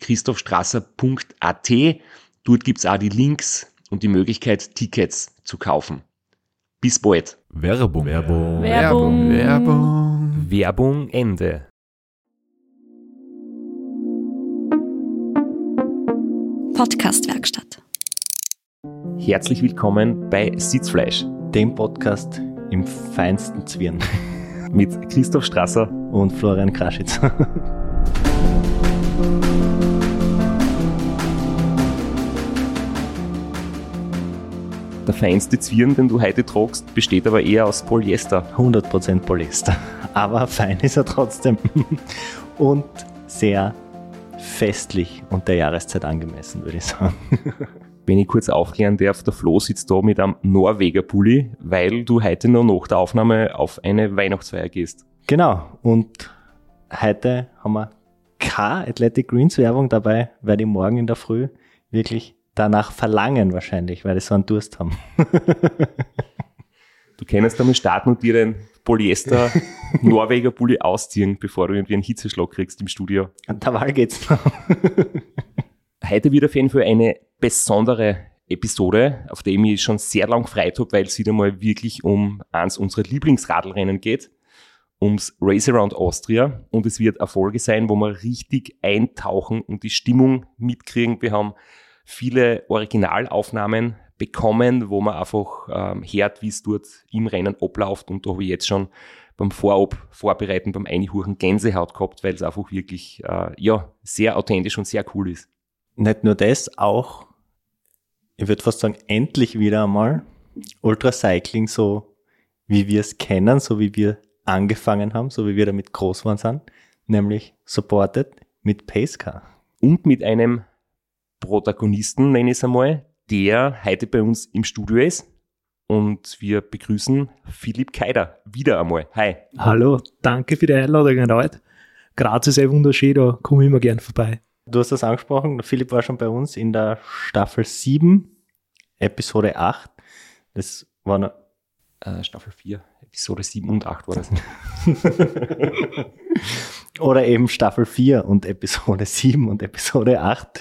www.christophstrasser.at. Dort gibt's auch die Links und die Möglichkeit, Tickets zu kaufen. Bis bald. Werbung. Werbung. Werbung. Werbung. Werbung Ende. Podcastwerkstatt. Herzlich willkommen bei Sitzfleisch dem Podcast im feinsten Zwirn mit Christoph Strasser. und Florian Kraschitz. Der feinste Zwirn, den du heute tragst, besteht aber eher aus Polyester. 100% Polyester. Aber fein ist er trotzdem. Und sehr festlich und der Jahreszeit angemessen, würde ich sagen. Wenn ich kurz aufklären darf, der Flo sitzt da mit einem Norweger Pulli, weil du heute noch nach der Aufnahme auf eine Weihnachtsfeier gehst. Genau. Und heute haben wir keine Athletic Greens Werbung dabei, weil die morgen in der Früh wirklich danach verlangen wahrscheinlich, weil die so einen Durst haben. Du kannst damit starten und dir den Polyester Norweger Pulli ausziehen, bevor du irgendwie einen Hitzeschlag kriegst im Studio. Und der Wahl geht's noch. Heute wird auf jeden Fall eine besondere Episode, auf der ich mich schon sehr lang gefreut habe, weil es wieder mal wirklich um eins unserer Lieblingsradlrennen geht, ums Race Around Austria. Und es wird eine Folge sein, wo wir richtig eintauchen und die Stimmung mitkriegen. Wir haben viele Originalaufnahmen bekommen, wo man einfach ähm, hört, wie es dort im Rennen abläuft. Und da habe ich jetzt schon beim Vorab vorbereiten, beim Einhuchen Gänsehaut gehabt, weil es einfach wirklich äh, ja, sehr authentisch und sehr cool ist. Nicht nur das, auch, ich würde fast sagen, endlich wieder einmal Ultracycling so, wie wir es kennen, so wie wir angefangen haben, so wie wir damit groß geworden sind, nämlich supported mit Pacecar. und mit einem Protagonisten, nenne ich es einmal, der heute bei uns im Studio ist. Und wir begrüßen Philipp Keider wieder einmal. Hi. Hallo, danke für die Einladung erneut. Graz ist eh wunderschön, da komme ich immer gern vorbei. Du hast das angesprochen, der Philipp war schon bei uns in der Staffel 7, Episode 8. Das war noch, Äh, Staffel 4, Episode 7 und 8 war das. oder eben Staffel 4 und Episode 7 und Episode 8.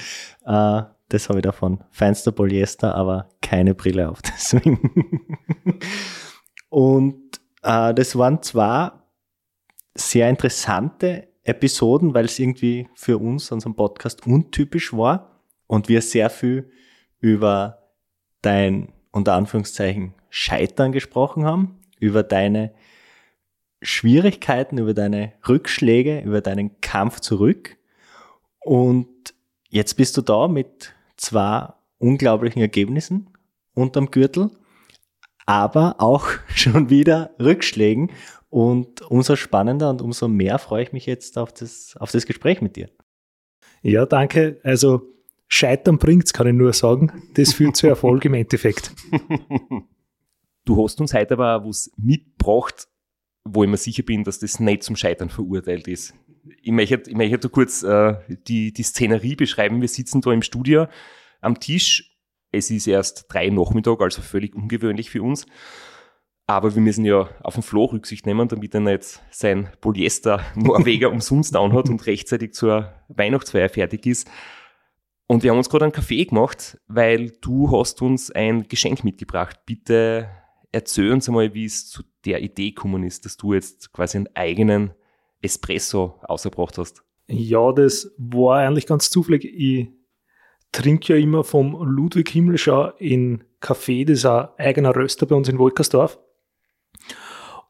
Äh, das habe ich davon. Feinster Polyester, aber keine Brille auf, deswegen. und äh, das waren zwar sehr interessante Episoden, weil es irgendwie für uns, unseren Podcast, untypisch war und wir sehr viel über dein, unter Anführungszeichen, Scheitern gesprochen haben, über deine Schwierigkeiten, über deine Rückschläge, über deinen Kampf zurück. Und jetzt bist du da mit zwei unglaublichen Ergebnissen unterm Gürtel, aber auch schon wieder Rückschlägen. Und umso spannender und umso mehr freue ich mich jetzt auf das, auf das Gespräch mit dir. Ja, danke. Also, Scheitern bringt's, kann ich nur sagen. Das führt zu Erfolg im Endeffekt. Du hast uns heute aber auch was mitgebracht, wo ich mir sicher bin, dass das nicht zum Scheitern verurteilt ist. Ich möchte, ich möchte da kurz äh, die, die Szenerie beschreiben. Wir sitzen da im Studio am Tisch. Es ist erst drei Nachmittag, also völlig ungewöhnlich für uns. Aber wir müssen ja auf den Flo Rücksicht nehmen, damit er nicht sein Polyester Norweger umsonst down hat und rechtzeitig zur Weihnachtsfeier fertig ist. Und wir haben uns gerade einen Kaffee gemacht, weil du hast uns ein Geschenk mitgebracht. Bitte erzähl uns einmal, wie es zu der Idee gekommen ist, dass du jetzt quasi einen eigenen Espresso ausgebracht hast. Ja, das war eigentlich ganz zufällig. Ich trinke ja immer vom Ludwig Himmelschau in Café, das ist ein eigener Röster bei uns in Wolkersdorf.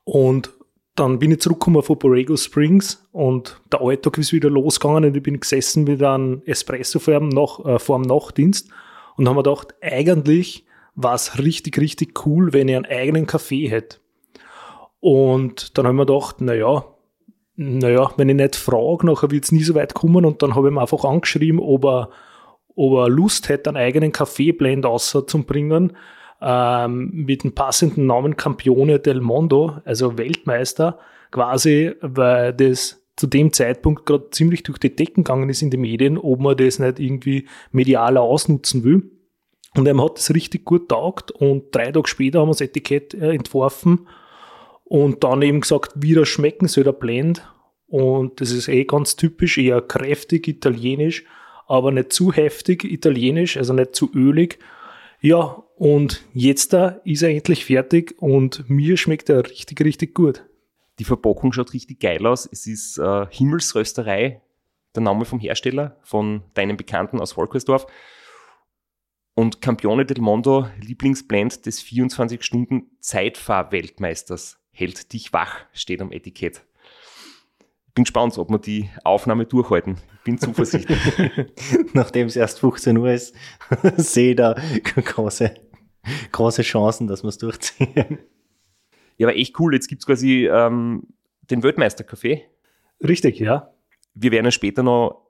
Und dann bin ich zurückgekommen von Borrego Springs und der Alltag ist wieder losgegangen und ich bin gesessen mit einem Espresso vor dem, Nach äh, vor dem Nachtdienst und haben mir gedacht, eigentlich war es richtig, richtig cool, wenn ich einen eigenen Kaffee hätte. Und dann haben wir gedacht, naja, naja, wenn ich nicht frage, nachher wird es nie so weit kommen und dann habe ich ihm einfach angeschrieben, ob er, ob er Lust hätte, einen eigenen Kaffeeblend auszubringen ähm, mit dem passenden Namen Campione del Mondo, also Weltmeister, quasi, weil das zu dem Zeitpunkt gerade ziemlich durch die Decken gegangen ist in den Medien, ob man das nicht irgendwie medialer ausnutzen will. Und er hat das richtig gut taugt und drei Tage später haben wir das Etikett äh, entworfen und dann eben gesagt, wie das schmecken soll der Blend. Und das ist eh ganz typisch, eher kräftig italienisch, aber nicht zu heftig italienisch, also nicht zu ölig. Ja, und jetzt da ist er endlich fertig und mir schmeckt er richtig, richtig gut. Die Verpackung schaut richtig geil aus. Es ist äh, Himmelsrösterei, der Name vom Hersteller, von deinem Bekannten aus Volkersdorf. Und Campione del Mondo, Lieblingsblend des 24-Stunden-Zeitfahr-Weltmeisters. Hält dich wach, steht am Etikett. Bin gespannt, ob wir die Aufnahme durchhalten. Bin zuversichtlich. Nachdem es erst 15 Uhr ist, sehe ich da große, große Chancen, dass wir es durchziehen. Ja, aber echt cool. Jetzt gibt es quasi ähm, den Weltmeisterkaffee. Richtig, ja. Wir werden ja später noch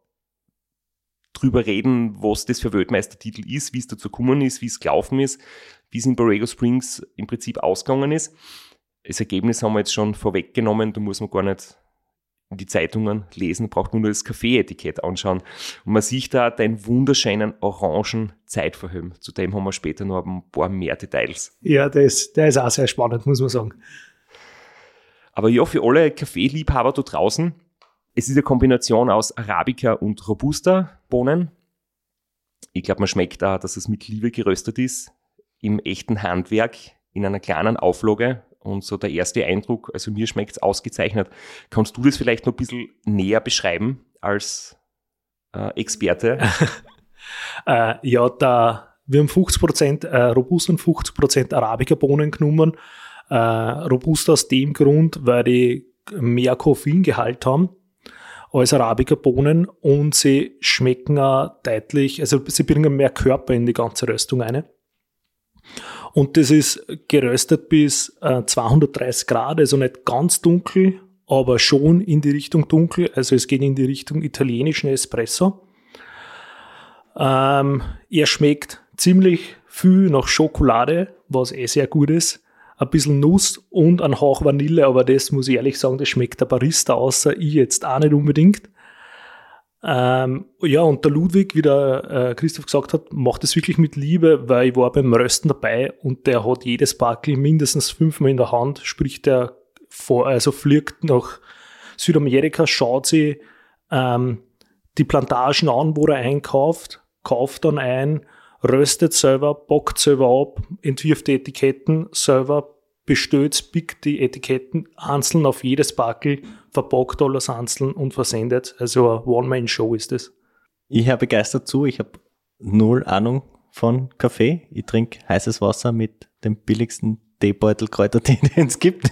drüber reden, was das für Weltmeistertitel ist, wie es dazu gekommen ist, wie es gelaufen ist, wie es in Borrego Springs im Prinzip ausgegangen ist. Das Ergebnis haben wir jetzt schon vorweggenommen, da muss man gar nicht die Zeitungen lesen, braucht nur das Kaffee-Etikett anschauen. Und man sieht da den wunderschönen orangen Zeitverhöhen. Zu dem haben wir später noch ein paar mehr Details. Ja, der ist, der ist auch sehr spannend, muss man sagen. Aber ja, für alle Kaffeeliebhaber da draußen, es ist eine Kombination aus Arabica und Robusta-Bohnen. Ich glaube, man schmeckt da, dass es mit Liebe geröstet ist, im echten Handwerk, in einer kleinen Auflage und so der erste Eindruck, also mir schmeckt es ausgezeichnet. Kannst du das vielleicht noch ein bisschen näher beschreiben als äh, Experte? äh, ja, da, wir haben 50% äh, Robusta und 50% Arabica-Bohnen genommen. Äh, Robusta aus dem Grund, weil die mehr Koffeingehalt haben als Arabica-Bohnen und sie schmecken auch deutlich, also sie bringen mehr Körper in die ganze Röstung ein. Und das ist geröstet bis äh, 230 Grad, also nicht ganz dunkel, aber schon in die Richtung dunkel. Also es geht in die Richtung italienischen Espresso. Ähm, er schmeckt ziemlich viel nach Schokolade, was eh sehr gut ist. Ein bisschen Nuss und ein Hauch Vanille, aber das muss ich ehrlich sagen, das schmeckt der Barista außer ich jetzt auch nicht unbedingt. Ähm, ja, und der Ludwig, wie der äh, Christoph gesagt hat, macht es wirklich mit Liebe, weil ich war beim Rösten dabei und der hat jedes Sparkle mindestens fünfmal in der Hand, sprich der vor, also fliegt nach Südamerika, schaut sie ähm, die Plantagen an, wo er einkauft, kauft dann ein, röstet selber, bockt selber ab, entwirft die Etiketten selber, bestellt, pickt die Etiketten einzeln auf jedes Backel, verpackt alles einzeln und versendet. Also eine One-Man-Show ist das. Ich höre begeistert zu. Ich habe null Ahnung von Kaffee. Ich trinke heißes Wasser mit dem billigsten Teebeutel Kräutertee, den es gibt.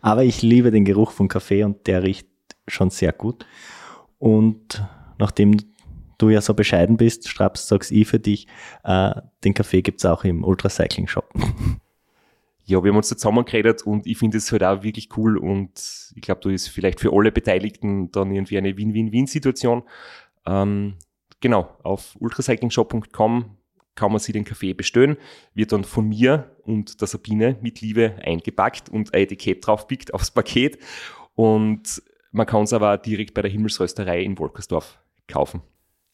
Aber ich liebe den Geruch von Kaffee und der riecht schon sehr gut. Und nachdem du ja so bescheiden bist, Straps, sagst ich für dich, äh, den Kaffee gibt es auch im Ultracycling Shop. ja, wir haben uns da zusammengeredet und ich finde es halt auch wirklich cool und ich glaube, da ist vielleicht für alle Beteiligten dann irgendwie eine Win-Win-Win-Situation. Ähm, genau, auf ultracyclingshop.com kann man sich den Kaffee bestellen, wird dann von mir und der Sabine mit Liebe eingepackt und ein Etikett draufpickt aufs Paket und man kann es aber direkt bei der Himmelsrösterei in Wolkersdorf kaufen.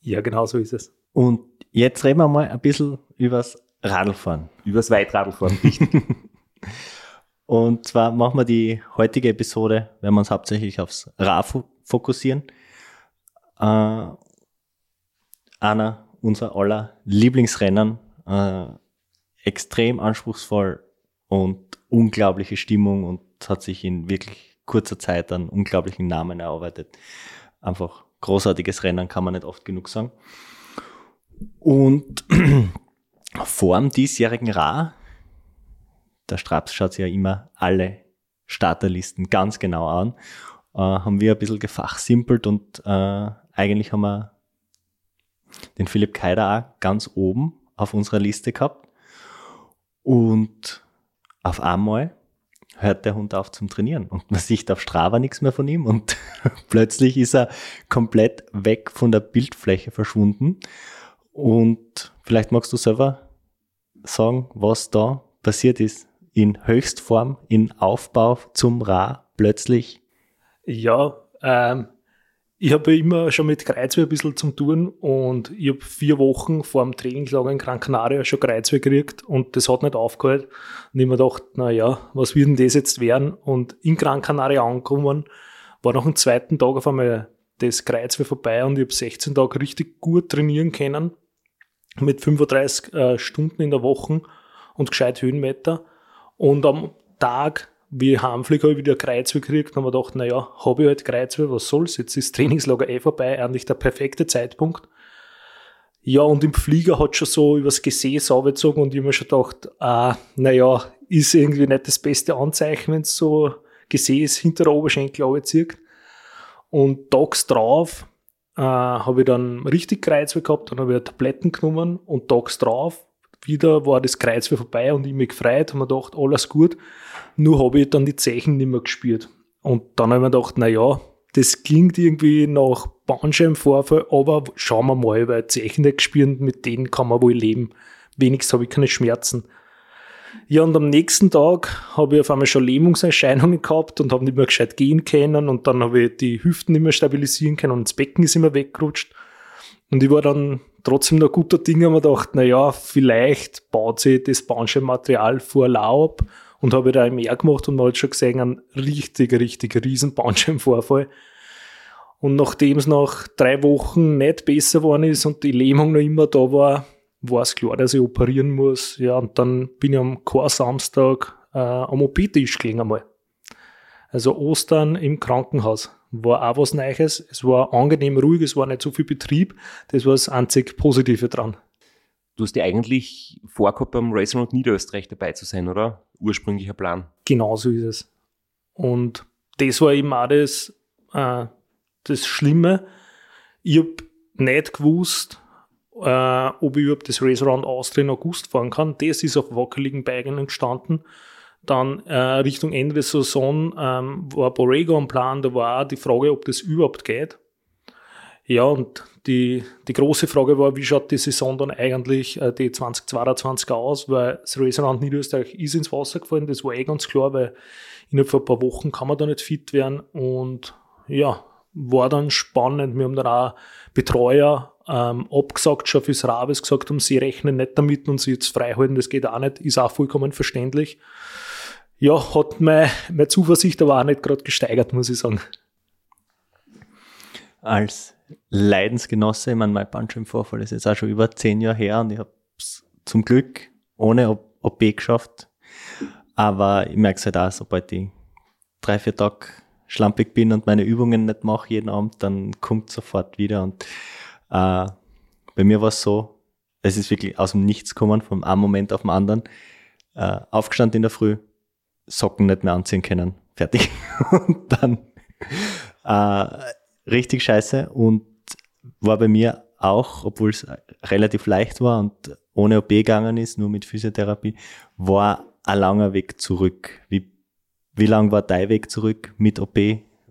Ja, genau so ist es. Und jetzt reden wir mal ein bisschen übers Radlfahren. Übers Weitradlfahren, richtig. Und zwar machen wir die heutige Episode, werden wir uns hauptsächlich aufs RAF fokussieren. Äh, einer unserer aller Lieblingsrennen, äh, extrem anspruchsvoll und unglaubliche Stimmung und hat sich in wirklich kurzer Zeit einen unglaublichen Namen erarbeitet. Einfach großartiges Rennen, kann man nicht oft genug sagen. Und vor dem diesjährigen Ra, der Straps schaut sich ja immer alle Starterlisten ganz genau an, äh, haben wir ein bisschen gefachsimpelt und äh, eigentlich haben wir den Philipp Keider auch ganz oben auf unserer Liste gehabt. Und auf einmal hört der Hund auf zum Trainieren und man sieht auf Strava nichts mehr von ihm und plötzlich ist er komplett weg von der Bildfläche verschwunden. Und vielleicht magst du selber sagen, was da passiert ist. In Höchstform, in Aufbau zum Ra plötzlich. Ja, ähm, ich habe immer schon mit Kreuzweh ein bisschen zum tun und ich habe vier Wochen vor dem Trainingslager in Gran Canaria schon Kreuzweh gekriegt und das hat nicht aufgehört. Und ich mir gedacht, na ja, was wird denn das jetzt werden? Und in Gran Canaria angekommen, war nach dem zweiten Tag auf einmal das Kreuzweh vorbei und ich habe 16 Tage richtig gut trainieren können mit 35 äh, Stunden in der Woche und gescheit Höhenmeter. Und am Tag wie heimfliege, habe ich wieder Kreuzweh gekriegt und habe gedacht, naja, habe ich halt Kreuzweh, was soll's, jetzt ist Trainingslager eh vorbei, eigentlich der perfekte Zeitpunkt. Ja, und im Flieger hat schon so übers Gesäß aufgezogen und ich habe mir schon gedacht, ah, naja, ist irgendwie nicht das beste Anzeichen, wenn es so Gesäß hinter der Oberschenkel runterzieht. Und tags drauf äh, habe ich dann richtig Kreuzweh gehabt, dann habe ich Tabletten genommen und tags drauf wieder war das Kreuzweh vorbei und ich mich gefreut, habe mir gedacht, alles gut. Nur habe ich dann die Zeichen nicht mehr gespürt. Und dann habe ich mir gedacht, na ja, das klingt irgendwie nach Bandscheibenvorfall, aber schauen wir mal, weil Zeichen nicht gespürt, mit denen kann man wohl leben. Wenigstens habe ich keine Schmerzen. Ja, und am nächsten Tag habe ich auf einmal schon Lähmungserscheinungen gehabt und habe nicht mehr gescheit gehen können und dann habe ich die Hüften nicht mehr stabilisieren können und das Becken ist immer weggerutscht. Und ich war dann trotzdem noch guter Dinge, habe mir gedacht, na ja, vielleicht baut sich das Bandscheibenmaterial vor Laub und habe da mehr gemacht und man hat schon gesehen, einen richtig, richtig riesen Bandscheibenvorfall. Und nachdem es nach drei Wochen nicht besser geworden ist und die Lähmung noch immer da war, war es klar, dass ich operieren muss. Ja, und dann bin ich am Chor-Samstag äh, am OP-Tisch gelegen einmal. Also Ostern im Krankenhaus war auch was Neues. Es war angenehm ruhig, es war nicht so viel Betrieb. Das war das einzig Positive dran. Du hast dir eigentlich vorgehabt, beim Racing Round Niederösterreich dabei zu sein, oder? Ursprünglicher Plan. Genau so ist es. Und das war eben auch das, äh, das Schlimme. Ich habe nicht gewusst, äh, ob ich überhaupt das Race Round Austria in August fahren kann. Das ist auf wackeligen Beinen entstanden. Dann äh, Richtung Ende der Saison ähm, war Borrego am Plan, da war die Frage, ob das überhaupt geht. Ja, und die, die große Frage war, wie schaut die Saison dann eigentlich äh, die 2022 aus, weil das Around Niederösterreich ist ins Wasser gefallen, das war eh ganz klar, weil innerhalb von ein paar Wochen kann man da nicht fit werden. Und ja, war dann spannend. Wir haben dann auch Betreuer ähm, abgesagt schon fürs Rabes, gesagt haben, sie rechnen nicht damit und sie jetzt freihalten, das geht auch nicht, ist auch vollkommen verständlich ja, hat meine, meine Zuversicht aber auch nicht gerade gesteigert, muss ich sagen. Als Leidensgenosse, ich meine, mein Bandscheibenvorfall ist jetzt auch schon über zehn Jahre her und ich habe es zum Glück ohne OP geschafft. Aber ich merke es halt auch, sobald ich drei, vier Tage schlampig bin und meine Übungen nicht mache jeden Abend, dann kommt sofort wieder. Und äh, bei mir war es so, es ist wirklich aus dem Nichts gekommen, von einem Moment auf den anderen. Äh, aufgestanden in der Früh, Socken nicht mehr anziehen können. Fertig. und dann äh, richtig scheiße und war bei mir auch, obwohl es relativ leicht war und ohne OP gegangen ist, nur mit Physiotherapie, war ein langer Weg zurück. Wie, wie lang war dein Weg zurück mit OP?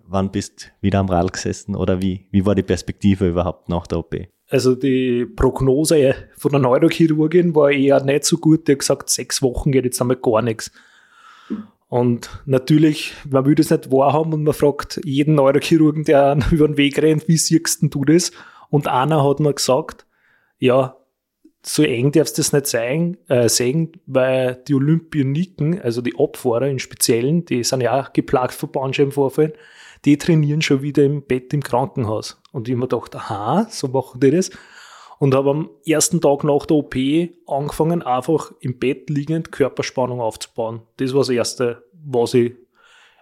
Wann bist du wieder am Rad gesessen oder wie, wie war die Perspektive überhaupt nach der OP? Also die Prognose von der Neurochirurgin war eher nicht so gut. Die hat gesagt, sechs Wochen geht jetzt einmal gar nichts. Und natürlich, man will das nicht wahrhaben und man fragt jeden Neurochirurgen, der über den Weg rennt, wie siehst du das? Und einer hat mir gesagt, ja, so eng darfst du das nicht sein, äh, sehen, weil die Olympioniken, also die Abfahrer im Speziellen, die sind ja auch geplagt von Bandscheibenvorfällen, die trainieren schon wieder im Bett im Krankenhaus. Und ich mir gedacht, aha, so machen die das und habe am ersten Tag nach der OP angefangen, einfach im Bett liegend Körperspannung aufzubauen. Das war das Erste, was ich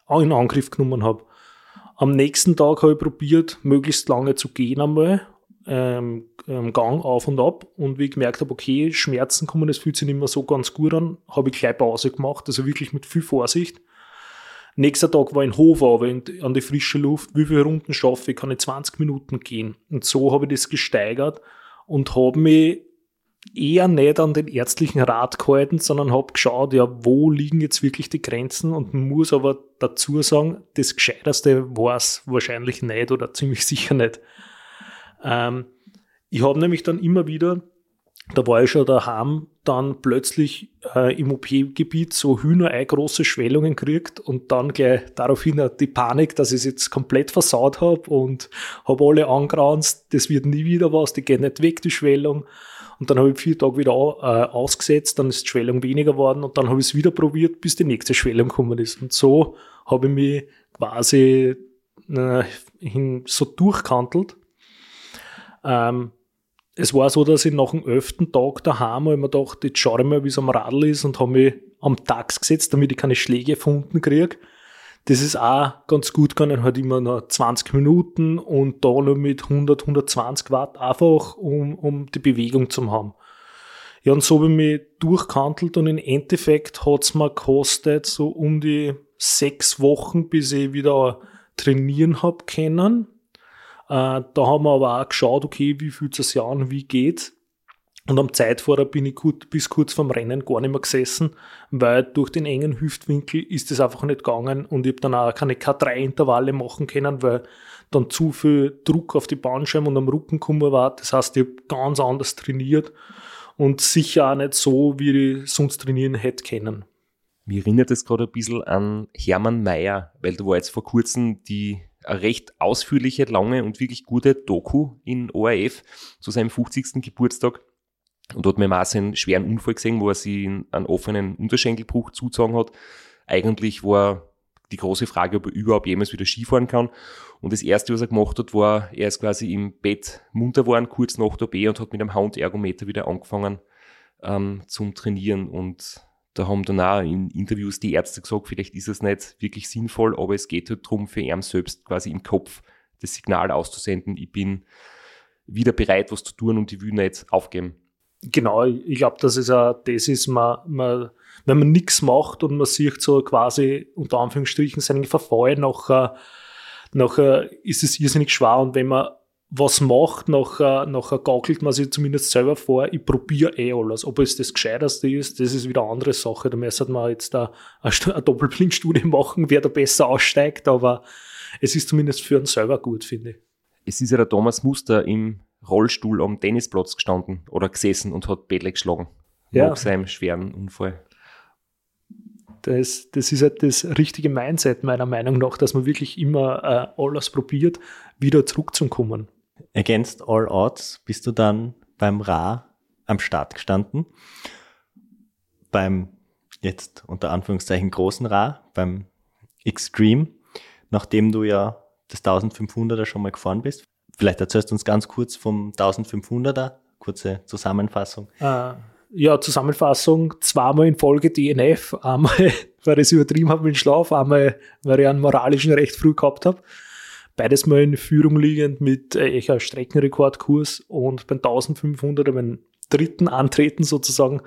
in Angriff genommen habe. Am nächsten Tag habe ich probiert, möglichst lange zu gehen einmal. ähm, Gang auf und ab. Und wie ich gemerkt habe, okay, Schmerzen kommen, das fühlt sich nicht mehr so ganz gut an, habe ich gleich Pause gemacht, also wirklich mit viel Vorsicht. Nächster Tag war in Hof aber an die frische Luft. Wie viele Runden schaffe ich? Kann ich 20 Minuten gehen? Und so habe ich das gesteigert und habe mich eher nicht an den ärztlichen Rat gehalten, sondern habe geschaut, ja, wo liegen jetzt wirklich die Grenzen und muss aber dazu sagen, das Gescheiterste war es wahrscheinlich nicht oder ziemlich sicher nicht. Ähm, ich habe nämlich dann immer wieder, da war ich schon daheim, dann plötzlich äh, im OP-Gebiet so Hühnerei große Schwellungen kriegt und dann gleich daraufhin die Panik, dass ich es jetzt komplett versaut habe und habe alle angranzt, das wird nie wieder was, die gehen nicht weg, die Schwellung. Und dann habe ich vier Tage wieder äh, ausgesetzt, dann ist die Schwellung weniger geworden und dann habe ich es wieder probiert, bis die nächste Schwellung gekommen ist. Und so habe ich mich quasi äh, hin, so durchkantelt. Ähm, es war so, dass ich nach dem elften Tag daheim immer gedacht, jetzt schaue ich mal, wie es am Radl ist und habe mich am Tax gesetzt, damit ich keine Schläge von unten kriege. Das ist auch ganz gut gegangen, halt immer noch 20 Minuten und da noch mit 100, 120 Watt einfach, um, um die Bewegung zu haben. Ja, und so habe ich mich durchkantelt und im Endeffekt hat es mir gekostet so um die sechs Wochen, bis ich wieder trainieren hab können. Äh, da haben wir aber auch geschaut, okay, wie fühlt es sich an, wie geht's. Und am Zeitfahrer bin ich gut, bis kurz vorm Rennen gar nicht mehr gesessen, weil durch den engen Hüftwinkel ist es einfach nicht gegangen und ich habe dann auch keine K3-Intervalle machen können, weil dann zu viel Druck auf die Bandscheibe und am Rücken gekommen war. Das heißt, ich habe ganz anders trainiert und sicher auch nicht so, wie ich sonst trainieren hätte können. Mir erinnert es gerade ein bisschen an Hermann Mayer, weil da war jetzt vor kurzem die eine recht ausführliche, lange und wirklich gute Doku in ORF zu seinem 50. Geburtstag. Und dort hat man auch einen schweren Unfall gesehen, wo er sich einen offenen Unterschenkelbruch zugezogen hat. Eigentlich war die große Frage, ob er überhaupt jemals wieder Skifahren kann. Und das erste, was er gemacht hat, war, er ist quasi im Bett munter geworden, kurz nach der B und hat mit einem Handergometer wieder angefangen ähm, zum Trainieren. Und da haben dann auch in Interviews die Ärzte gesagt, vielleicht ist es nicht wirklich sinnvoll, aber es geht halt darum, für ihn selbst quasi im Kopf das Signal auszusenden, ich bin wieder bereit, was zu tun und ich will nicht aufgeben. Genau, ich glaube, dass es auch das ist, man, man, wenn man nichts macht und man sieht so quasi unter Anführungsstrichen seinen Verfall, nachher, nachher ist es irrsinnig schwer und wenn man was macht, nachher, nachher gaukelt man sich zumindest selber vor, ich probiere eh alles. Ob es das Gescheiterste ist, das ist wieder eine andere Sache. Da müsste man jetzt eine, eine Doppelblindstudie machen, wer da besser aussteigt, aber es ist zumindest für einen selber gut, finde ich. Es ist ja der Thomas Muster im Rollstuhl am Tennisplatz gestanden oder gesessen und hat Bälle geschlagen. Ja. Nach seinem schweren Unfall. Das, das ist halt das richtige Mindset, meiner Meinung nach, dass man wirklich immer äh, alles probiert, wieder zurückzukommen. Against all odds bist du dann beim Ra am Start gestanden. Beim jetzt unter Anführungszeichen großen Ra, beim Extreme, nachdem du ja das 1500er schon mal gefahren bist. Vielleicht erzählst du uns ganz kurz vom 1500er, kurze Zusammenfassung. Ah, ja, Zusammenfassung, zweimal in Folge DNF, einmal, weil ich es übertrieben habe mit dem Schlaf, einmal, weil ich einen moralischen recht früh gehabt habe. Beides mal in Führung liegend mit äh, einem Streckenrekordkurs und beim 1500er, beim dritten Antreten sozusagen,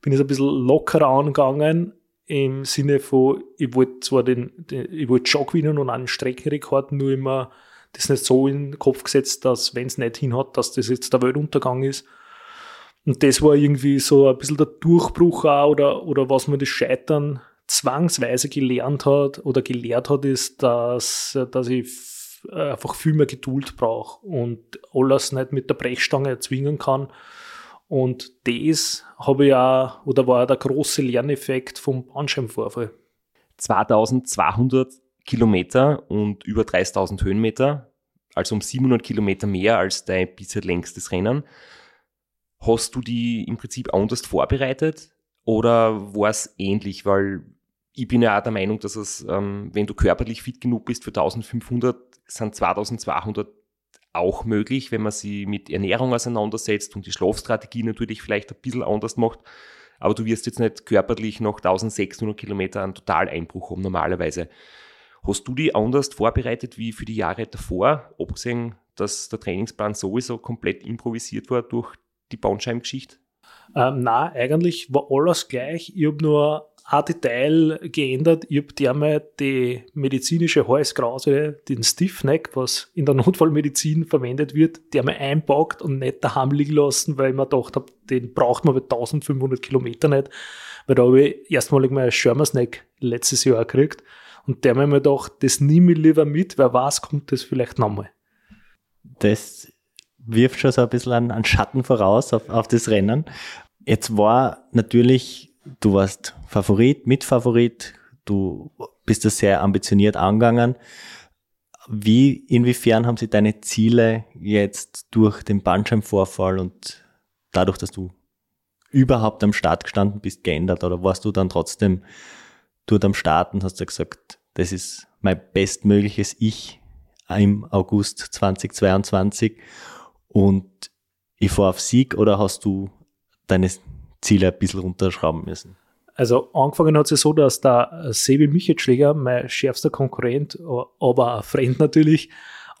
bin ich ein bisschen lockerer angegangen, im Sinne von, ich wollte zwar den, den ich wollte schon gewinnen und einen Streckenrekord, nur immer das nicht so in den Kopf gesetzt, dass wenn es nicht hinhat, dass das jetzt der Weltuntergang ist. Und das war irgendwie so ein bisschen der Durchbruch auch, oder, oder was mir das Scheitern zwangsweise gelernt hat oder gelehrt hat, ist, dass, dass ich einfach viel mehr Geduld brauche und alles nicht mit der Brechstange erzwingen kann. Und das habe ich auch, oder war der große Lerneffekt vom Bandscheibenvorfall. 2200 Kilometer und über 30.000 Höhenmeter, also um 700 Kilometer mehr als dein bisher längstes Rennen. Hast du die im Prinzip anders vorbereitet oder war es ähnlich? Weil ich bin ja auch der Meinung, dass es, ähm, wenn du körperlich fit genug bist für 1500, sind 2200 auch möglich, wenn man sie mit Ernährung auseinandersetzt und die Schlafstrategie natürlich vielleicht ein bisschen anders macht. Aber du wirst jetzt nicht körperlich noch 1600 Kilometer einen Totaleinbruch haben normalerweise. Hast du die anders vorbereitet wie für die Jahre davor, abgesehen dass der Trainingsplan sowieso komplett improvisiert war durch die Bandscheibengeschichte? Ähm, na, eigentlich war alles gleich. Ich habe nur ein Detail geändert. Ich habe der mal die medizinische Halskrause, den Stiffneck, was in der Notfallmedizin verwendet wird, der mal einpackt und nicht daheim liegen lassen, weil ich mir gedacht habe, den braucht man bei 1500 Kilometer nicht. Weil da habe ich erstmalig mal Shermersneck letztes Jahr gekriegt. Und der mir gedacht, das nehme ich lieber mit, wer weiß, kommt das vielleicht nochmal. Das wirft schon so ein bisschen einen, einen Schatten voraus auf, auf das Rennen. Jetzt war natürlich, du warst Favorit, Mitfavorit, du bist das sehr ambitioniert angegangen. Wie, inwiefern haben sich deine Ziele jetzt durch den Bandscheibenvorfall und dadurch, dass du überhaupt am Start gestanden bist, geändert? Oder warst du dann trotzdem dort am Start und hast du gesagt, das ist mein bestmögliches Ich im August 2022 und ich fahre auf Sieg oder hast du deine Ziele ein bisschen runterschrauben müssen? Also angefangen hat es so, dass der Sebi Michetschläger, mein schärfster Konkurrent, aber ein Freund natürlich,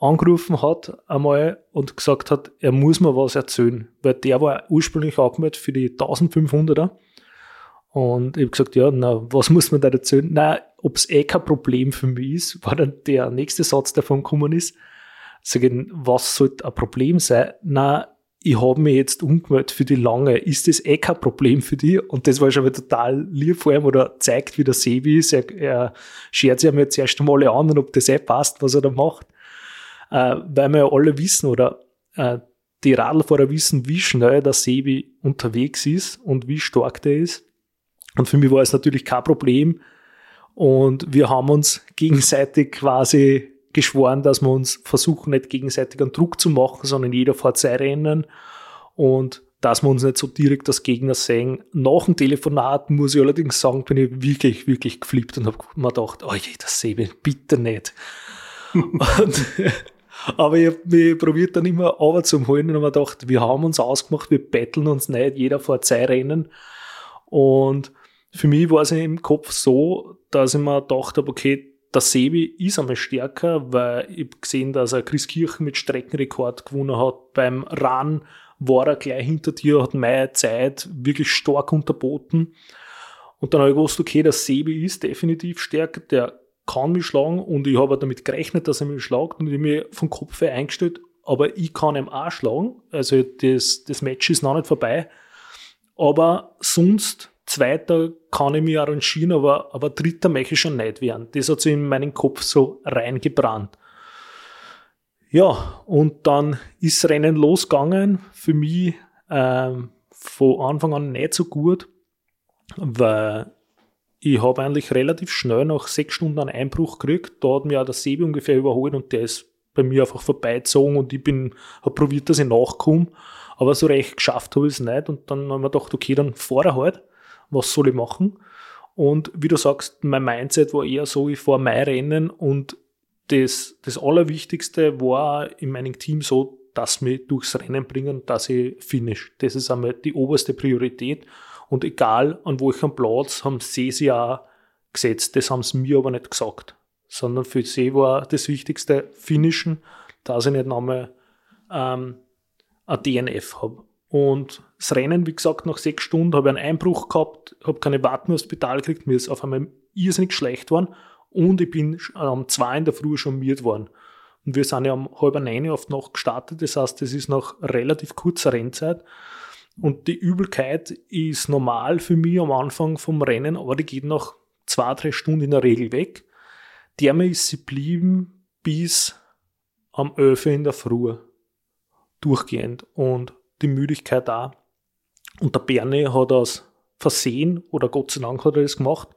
angerufen hat einmal und gesagt hat, er muss mir was erzählen, weil der war ursprünglich angemeldet für die 1500er und ich habe gesagt, ja, na, was muss man da erzählen? Na, ob es eh kein Problem für mich ist, war dann der nächste Satz, der von gekommen ist. Sagen, was sollte ein Problem sein? Na, ich habe mich jetzt umgemeldet für die lange. Ist das eh kein Problem für dich? Und das war schon mal total lieb vor ihm oder zeigt, wie der Sebi ist. Er, er schert sich jetzt erst einmal an, ob das eh passt, was er da macht. Äh, weil wir ja alle wissen oder äh, die Radlfahrer wissen, wie schnell der Sebi unterwegs ist und wie stark der ist. Und für mich war es natürlich kein Problem. Und wir haben uns gegenseitig quasi geschworen, dass wir uns versuchen, nicht gegenseitig einen Druck zu machen, sondern jeder fährt sein Rennen und dass wir uns nicht so direkt als Gegner sehen. Nach dem Telefonat muss ich allerdings sagen, bin ich wirklich, wirklich geflippt und habe mir gedacht, oh je, das sehe ich bitte nicht. und, aber ich habe mich probiert dann immer aber zum holen und habe mir gedacht, wir haben uns ausgemacht, wir betteln uns nicht, jeder fährt sein Rennen. Und für mich war es im Kopf so, dass ich mir gedacht habe, okay, der Sebi ist einmal stärker, weil ich habe gesehen, dass er Chris Kirchen mit Streckenrekord gewonnen hat. Beim Run war er gleich hinter dir, hat meine Zeit wirklich stark unterboten. Und dann habe ich gewusst, okay, der Sebi ist definitiv stärker, der kann mich schlagen und ich habe damit gerechnet, dass er mich schlagt und ich habe mir vom Kopf her eingestellt, aber ich kann ihm auch schlagen. Also das, das Match ist noch nicht vorbei. Aber sonst Zweiter kann ich mich arrangieren, aber, aber Dritter möchte ich schon nicht werden. Das hat sich in meinen Kopf so reingebrannt. Ja, und dann ist Rennen losgegangen. Für mich ähm, von Anfang an nicht so gut, weil ich habe eigentlich relativ schnell nach sechs Stunden einen Einbruch gekriegt. Da hat mir auch der Sebi ungefähr überholt und der ist bei mir einfach vorbeizogen und ich bin, habe probiert, dass ich nachkomme. Aber so recht geschafft habe ich es nicht. Und dann haben wir gedacht, okay, dann fahre halt was soll ich machen? Und wie du sagst, mein Mindset war eher so, ich fahre mein Rennen und das, das Allerwichtigste war in meinem Team so, dass wir durchs Rennen bringen, dass ich finish. Das ist einmal die oberste Priorität. Und egal an welchem Platz haben sie sie auch gesetzt. Das haben sie mir aber nicht gesagt. Sondern für sie war das Wichtigste finishen, dass ich nicht nochmal ähm, ein DNF habe. Und das Rennen, wie gesagt, nach sechs Stunden habe ich einen Einbruch gehabt, habe keine Warten ins Spital gekriegt, mir ist auf einmal irrsinnig schlecht worden und ich bin um zwei in der Früh schon miert worden. Und wir sind ja um halb neun auf Nacht gestartet, das heißt, das ist noch relativ kurzer Rennzeit. Und die Übelkeit ist normal für mich am Anfang vom Rennen, aber die geht nach zwei, drei Stunden in der Regel weg. Der ist sie blieben bis am 11 in der Früh. Durchgehend. Und die Müdigkeit da. Und der Bernie hat aus Versehen, oder Gott sei Dank hat er das gemacht,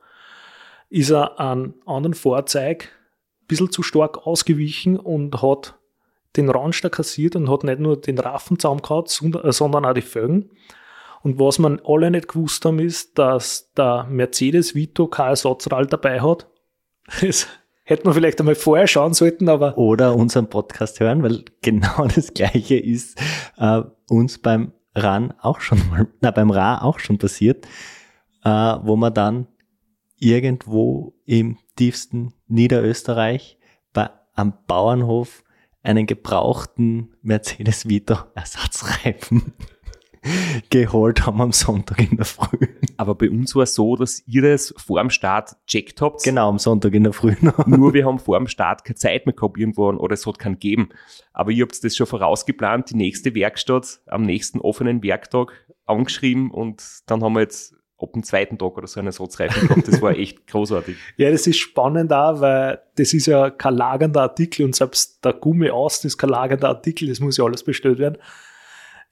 ist er an anderen Fahrzeug ein bisschen zu stark ausgewichen und hat den Ranster kassiert und hat nicht nur den Raffenzaum gehabt, sondern auch die Felgen. Und was man alle nicht gewusst haben, ist, dass der Mercedes Vito kein Ersatzrad dabei hat. Das hätte man vielleicht einmal vorher schauen sollten, aber. Oder unseren Podcast hören, weil genau das Gleiche ist äh, uns beim RAN auch schon mal, na, beim RA auch schon passiert, äh, wo man dann irgendwo im tiefsten Niederösterreich bei, am Bauernhof einen gebrauchten Mercedes Vito Ersatzreifen geholt haben am Sonntag in der Früh. Aber bei uns war es so, dass ihr das vor dem Start checkt habt. Genau, am Sonntag in der Früh noch. Nur wir haben vor dem Start keine Zeit mehr gehabt irgendwo oder es hat keinen gegeben. Aber ihr habt das schon vorausgeplant, die nächste Werkstatt am nächsten offenen Werktag angeschrieben und dann haben wir jetzt ab dem zweiten Tag oder so einen Ersatzreifen gehabt. Das war echt großartig. Ja, das ist spannend auch, weil das ist ja kein lagernder Artikel und selbst der Gummi aus, das ist kein lagernder Artikel, das muss ja alles bestellt werden.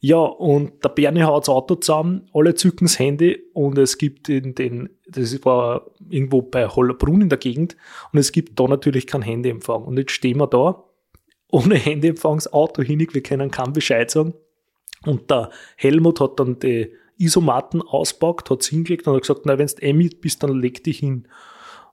Ja, und der Bernie haut das Auto zusammen, alle zücken das Handy und es gibt in den, das war irgendwo bei Hollerbrunn in der Gegend und es gibt da natürlich keinen Handyempfang. Und jetzt stehen wir da, ohne Handyempfang, das Auto hinig, wir können keinen Bescheid sagen. Und der Helmut hat dann die Isomatten auspackt, hat es hingelegt und hat gesagt, na, wenn du eh mit bist, dann leg dich hin.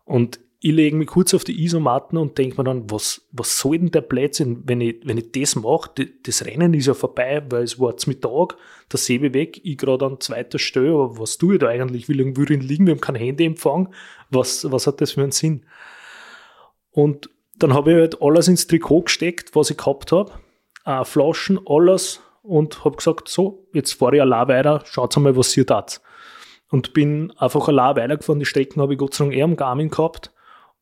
Und ich lege mich kurz auf die Isomatten und denke mir dann, was, was soll denn der Blödsinn, wenn ich, wenn ich das mache? Das Rennen ist ja vorbei, weil es war zum Mittag, der Sebe weg, ich gerade an zweiter Stelle, aber was tue ich da eigentlich? Lange würde ich liegen? Wir haben kein Handyempfang. Was, was hat das für einen Sinn? Und dann habe ich halt alles ins Trikot gesteckt, was ich gehabt habe. Äh, Flaschen, alles und habe gesagt, so, jetzt fahre ich allein weiter, schaut mal, was ihr tat. Und bin einfach allein weitergefahren. Die Strecken habe ich Gott sei Dank eher am Garmin gehabt.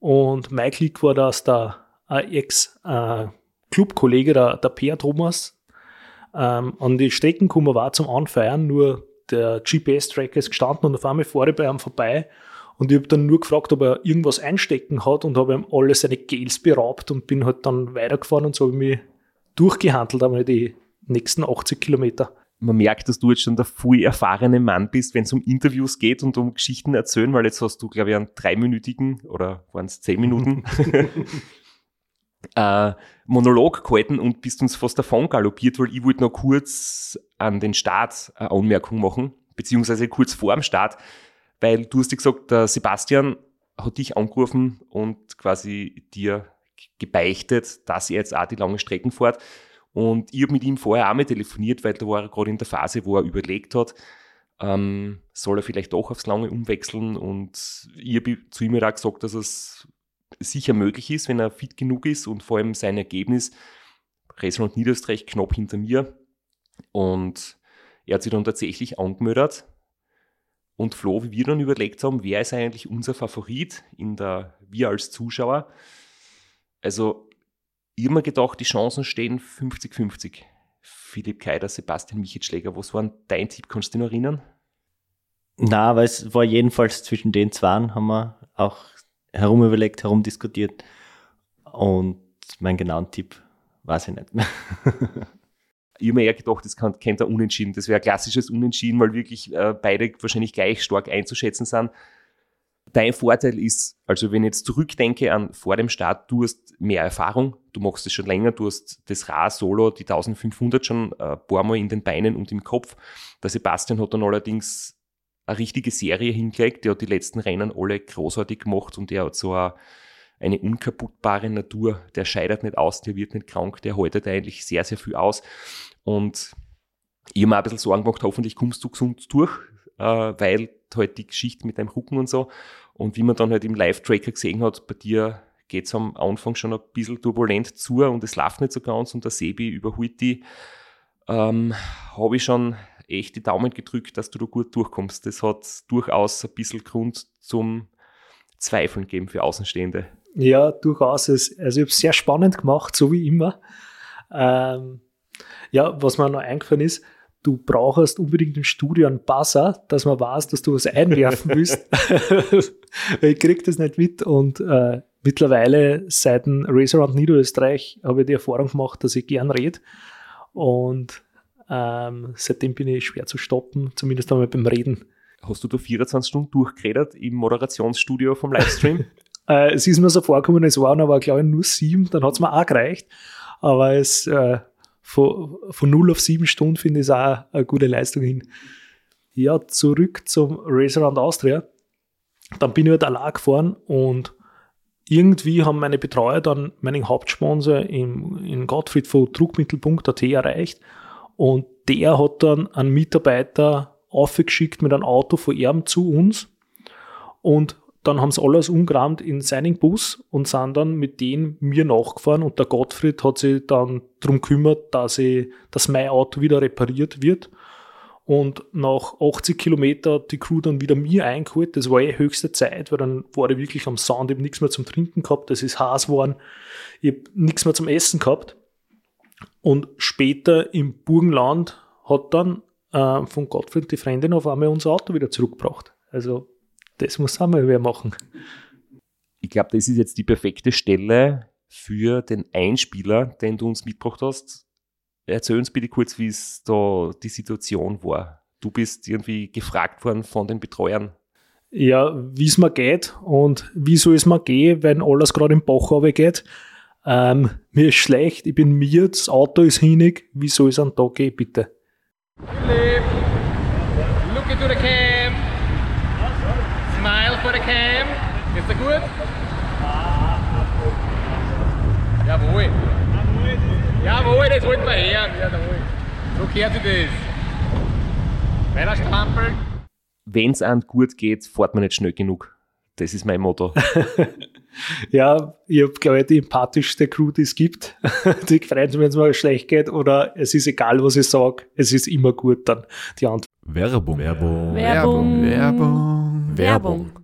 Und mein Klick war, dass der äh, Ex-Clubkollege, äh, der, der Peer Thomas, ähm, an die Strecken gekommen war zum Anfeiern, nur der GPS-Tracker ist gestanden und auf einmal fahre ich bei ihm vorbei. Und ich habe dann nur gefragt, ob er irgendwas einstecken hat und habe ihm alle seine Gels beraubt und bin halt dann weitergefahren und so habe ich mich durchgehandelt, einmal die nächsten 80 Kilometer man merkt, dass du jetzt schon der viel erfahrene Mann bist, wenn es um Interviews geht und um Geschichten erzählen, weil jetzt hast du, glaube ich, einen dreiminütigen oder waren es zehn Minuten äh, Monolog gehalten und bist uns fast davon galoppiert, weil ich wollte noch kurz an den Start eine Anmerkung machen, beziehungsweise kurz vor dem Start, weil du hast dir gesagt, der Sebastian hat dich angerufen und quasi dir gebeichtet, dass er jetzt auch die lange Strecken fährt. Und ich habe mit ihm vorher auch mal telefoniert, weil da war er gerade in der Phase, wo er überlegt hat, ähm, soll er vielleicht doch aufs Lange umwechseln. Und ich habe zu ihm auch gesagt, dass es sicher möglich ist, wenn er fit genug ist und vor allem sein Ergebnis, Restaurant Niederösterreich knapp hinter mir. Und er hat sich dann tatsächlich angemeldet. Und Flo, wie wir dann überlegt haben, wer ist eigentlich unser Favorit in der, wir als Zuschauer. Also mir gedacht, die Chancen stehen 50-50. Philipp Keider, Sebastian Michitschläger, was war dein Tipp? Kannst du dich noch erinnern? Na, aber es war jedenfalls zwischen den zwei, haben wir auch herumüberlegt, herumdiskutiert. Und meinen genauen Tipp weiß ich nicht mehr. ich habe mir eher gedacht, das kann, könnte ein Unentschieden. Das wäre ein klassisches Unentschieden, weil wirklich äh, beide wahrscheinlich gleich stark einzuschätzen sind. Dein Vorteil ist, also wenn ich jetzt zurückdenke an vor dem Start, du hast mehr Erfahrung, du machst es schon länger, du hast das Ra Solo, die 1500 schon äh, ein paar Mal in den Beinen und im Kopf. Der Sebastian hat dann allerdings eine richtige Serie hingelegt, der hat die letzten Rennen alle großartig gemacht und der hat so eine, eine unkaputtbare Natur, der scheitert nicht aus, der wird nicht krank, der haltet eigentlich sehr, sehr viel aus und ich habe mir ein bisschen Sorgen gemacht, hoffentlich kommst du gesund durch, äh, weil halt die Geschichte mit deinem Rücken und so und wie man dann halt im Live-Tracker gesehen hat, bei dir geht es am Anfang schon ein bisschen turbulent zu und es läuft nicht so ganz und der Sebi überholt die, ähm, habe ich schon echt die Daumen gedrückt, dass du da gut durchkommst. Das hat durchaus ein bisschen Grund zum Zweifeln gegeben für Außenstehende. Ja, durchaus. Also ich habe es sehr spannend gemacht, so wie immer. Ähm, ja, was mir noch eingefallen ist, du brauchst unbedingt im Studio einen Buzzer, dass man weiß, dass du was einwerfen willst. ich krieg das nicht mit und äh, mittlerweile seit dem Race Around Niederösterreich habe ich die Erfahrung gemacht, dass ich gern rede und ähm, seitdem bin ich schwer zu stoppen, zumindest einmal beim Reden. Hast du da 24 Stunden durchgeredet im Moderationsstudio vom Livestream? äh, es ist mir so vorgekommen, es waren aber glaube ich nur sieben, dann hat es mir auch gereicht, aber es äh, von, von 0 auf 7 Stunden finde ich auch eine gute Leistung hin. Ja, zurück zum Race Around Austria. Dann bin ich halt allein gefahren und irgendwie haben meine Betreuer dann meinen Hauptsponsor im, in Gottfried von Druckmittel.at erreicht und der hat dann einen Mitarbeiter aufgeschickt mit einem Auto von ihm zu uns und dann haben sie alles umgerammt in seinen Bus und sind dann mit denen mir nachgefahren und der Gottfried hat sich dann darum gekümmert, dass, ich, dass mein Auto wieder repariert wird. Und nach 80 Kilometer hat die Crew dann wieder mir eingeholt. Das war eh höchste Zeit, weil dann war ich wirklich am Sand, ich habe nichts mehr zum Trinken gehabt, das ist heiß geworden, ich habe nichts mehr zum Essen gehabt. Und später im Burgenland hat dann äh, von Gottfried die Freundin auf einmal unser Auto wieder zurückgebracht. Also das muss auch mal wer machen. Ich glaube, das ist jetzt die perfekte Stelle für den Einspieler, den du uns mitgebracht hast. Erzähl uns bitte kurz, wie es da die Situation war. Du bist irgendwie gefragt worden von den Betreuern. Ja, wie es mir geht und wie soll es mir gehen, wenn alles gerade im Bach geht. Ähm, mir ist schlecht, ich bin mir, das Auto ist hinig, wie soll es an Tag gehen, bitte? Philip, look into the cam. Cam. Ist er gut? Jawohl. Jawohl, das wollten wir hören. Jawohl. So gehört sich das. Weiter strampeln. Wenn es einem gut geht, fährt man nicht schnell genug. Das ist mein Motto. Ja, ich habe, glaube ich, die empathischste Crew, die es gibt. die freuen sich, wenn es mal schlecht geht oder es ist egal, was ich sage, es ist immer gut dann die Antwort. Werbung. Werbung. Werbung. Werbung. Werbung.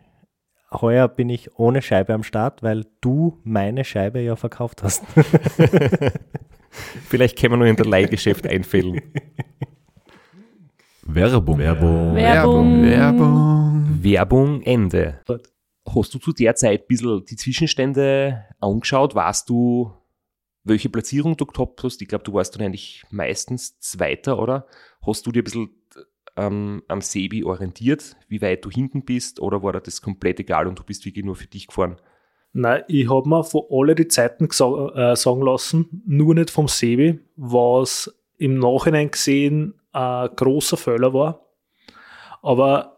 Heuer bin ich ohne Scheibe am Start, weil du meine Scheibe ja verkauft hast. Vielleicht können wir noch in der Leihgeschäft einfällen. Werbung. Werbung. Werbung. Werbung. Werbung Ende. Hast du zu der Zeit ein bisschen die Zwischenstände angeschaut? Weißt du, welche Platzierung du gehabt hast? Ich glaube, du warst dann eigentlich meistens Zweiter, oder? Hast du dir ein bisschen ähm, am Sebi orientiert, wie weit du hinten bist, oder war dir das komplett egal und du bist wirklich nur für dich gefahren? Nein, ich habe mir von alle die Zeiten äh, sagen lassen, nur nicht vom Sebi, was im Nachhinein gesehen ein großer Fehler war. Aber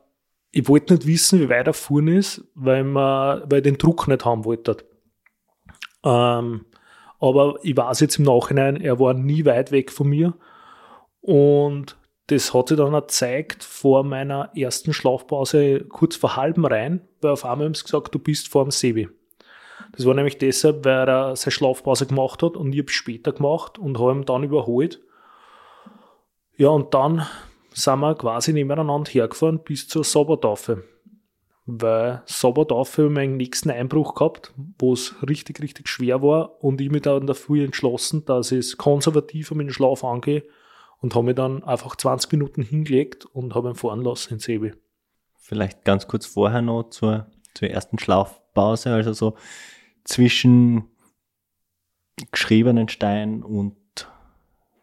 ich wollte nicht wissen, wie weit er gefahren ist, weil, man, weil ich den Druck nicht haben wollte. Ähm, aber ich weiß jetzt im Nachhinein, er war nie weit weg von mir. Und das hat sich dann auch gezeigt vor meiner ersten Schlafpause kurz vor halbem rein, weil auf einmal haben sie gesagt, du bist vor dem Sebi. Das war nämlich deshalb, weil er seine Schlafpause gemacht hat und ich habe später gemacht und habe ihn dann überholt. Ja, und dann sind wir quasi nebeneinander hergefahren bis zur Sabbertaufe. Weil ich meinen nächsten Einbruch gehabt, wo es richtig, richtig schwer war und ich mich dann dafür entschlossen, dass ich es konservativ um den Schlaf angehe und habe mich dann einfach 20 Minuten hingelegt und habe ihn fahren lassen in Sebi. Vielleicht ganz kurz vorher noch zur, zur ersten Schlafpause, also so zwischen geschriebenen Stein und